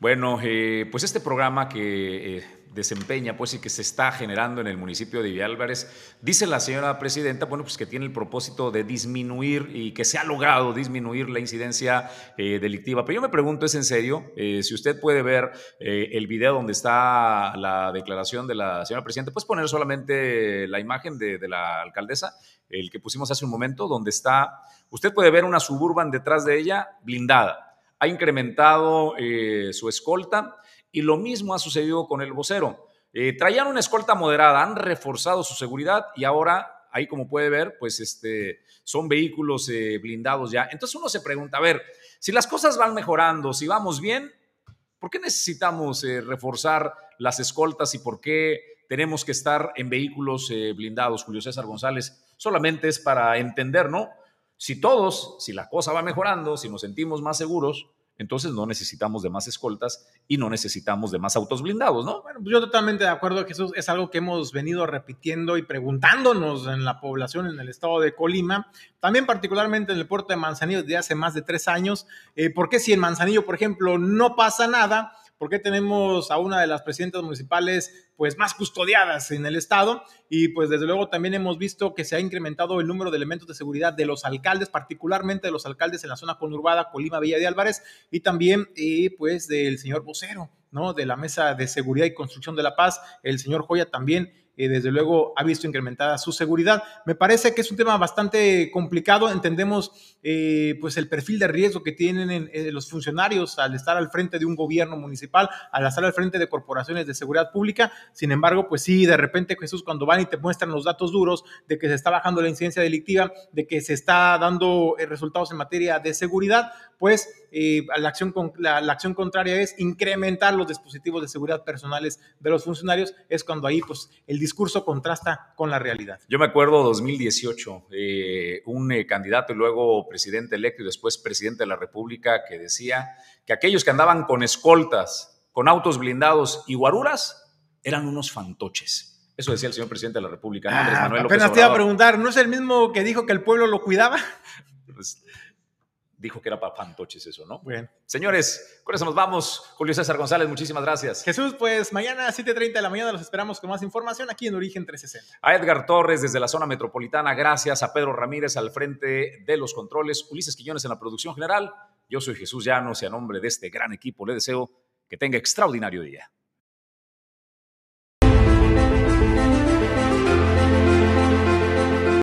Bueno, eh, pues este programa que eh, desempeña, pues, y que se está generando en el municipio de Villa Álvarez. Dice la señora presidenta, bueno, pues que tiene el propósito de disminuir y que se ha logrado disminuir la incidencia eh, delictiva. Pero yo me pregunto, ¿es en serio? Eh, si usted puede ver eh, el video donde está la declaración de la señora presidenta, puedes poner solamente la imagen de la alcaldesa, el que pusimos hace un momento, donde está, usted puede ver una suburban detrás de ella blindada. Ha incrementado su escolta y lo mismo ha sucedido con el vocero. Eh, traían una escolta moderada, han reforzado su seguridad y ahora, ahí como puede ver, pues este, son vehículos eh, blindados ya. Entonces uno se pregunta, a ver, si las cosas van mejorando, si vamos bien, ¿por qué necesitamos eh, reforzar las escoltas y por qué tenemos que estar en vehículos blindados, Julio César González? Solamente es para entender, ¿no? Si todos, si la cosa va mejorando, si nos sentimos más seguros, entonces no necesitamos de más escoltas y no necesitamos de más autos blindados, ¿no?
Bueno, pues yo totalmente de acuerdo eso es algo que hemos venido repitiendo y preguntándonos en la población en el estado de Colima, también particularmente en el puerto de Manzanillo desde hace más de tres años, eh, ¿por qué si en Manzanillo, por ejemplo, no pasa nada? ¿Por qué tenemos a una de las presidentas municipales pues más custodiadas en el estado y pues desde luego también hemos visto que se ha incrementado el número de elementos de seguridad de los alcaldes, particularmente de los alcaldes en la zona conurbada Colima, Villa de Álvarez y también eh, pues del señor vocero, ¿no? De la Mesa de Seguridad y Construcción de la Paz, el señor Joya también eh, desde luego ha visto incrementada su seguridad. Me parece que es un tema bastante complicado. Entendemos eh, pues el perfil de riesgo que tienen eh, los funcionarios al estar al frente de un gobierno municipal, al estar al frente de corporaciones de seguridad pública. Sin embargo, pues sí, de repente Jesús, cuando van y te muestran los datos duros de que se está bajando la incidencia delictiva, de que se está dando resultados en materia de seguridad, pues la, acción, la, la, acción contraria es incrementar los dispositivos de seguridad personales de los funcionarios, es cuando ahí pues el discurso contrasta con la realidad.
Yo me acuerdo 2018, eh, un eh, candidato y luego presidente electo y después presidente de la República que decía que aquellos que andaban con escoltas, con autos blindados y guaruras eran unos fantoches. Eso decía el señor presidente de la República.
Ah, Manuel apenas te iba a preguntar, ¿no es el mismo que dijo que el pueblo lo cuidaba?
Pues, dijo que era para fantoches eso, ¿no?
Bien.
Señores, con eso nos vamos. Julio César González, muchísimas gracias.
Jesús, pues mañana a 7.30 de la mañana los esperamos con más información aquí en Origen 360.
A Edgar Torres desde la zona metropolitana, gracias. A Pedro Ramírez al frente de los controles, Ulises Quiñones en la producción general. Yo soy Jesús Llanos y a nombre de este gran equipo le deseo que tenga extraordinario día.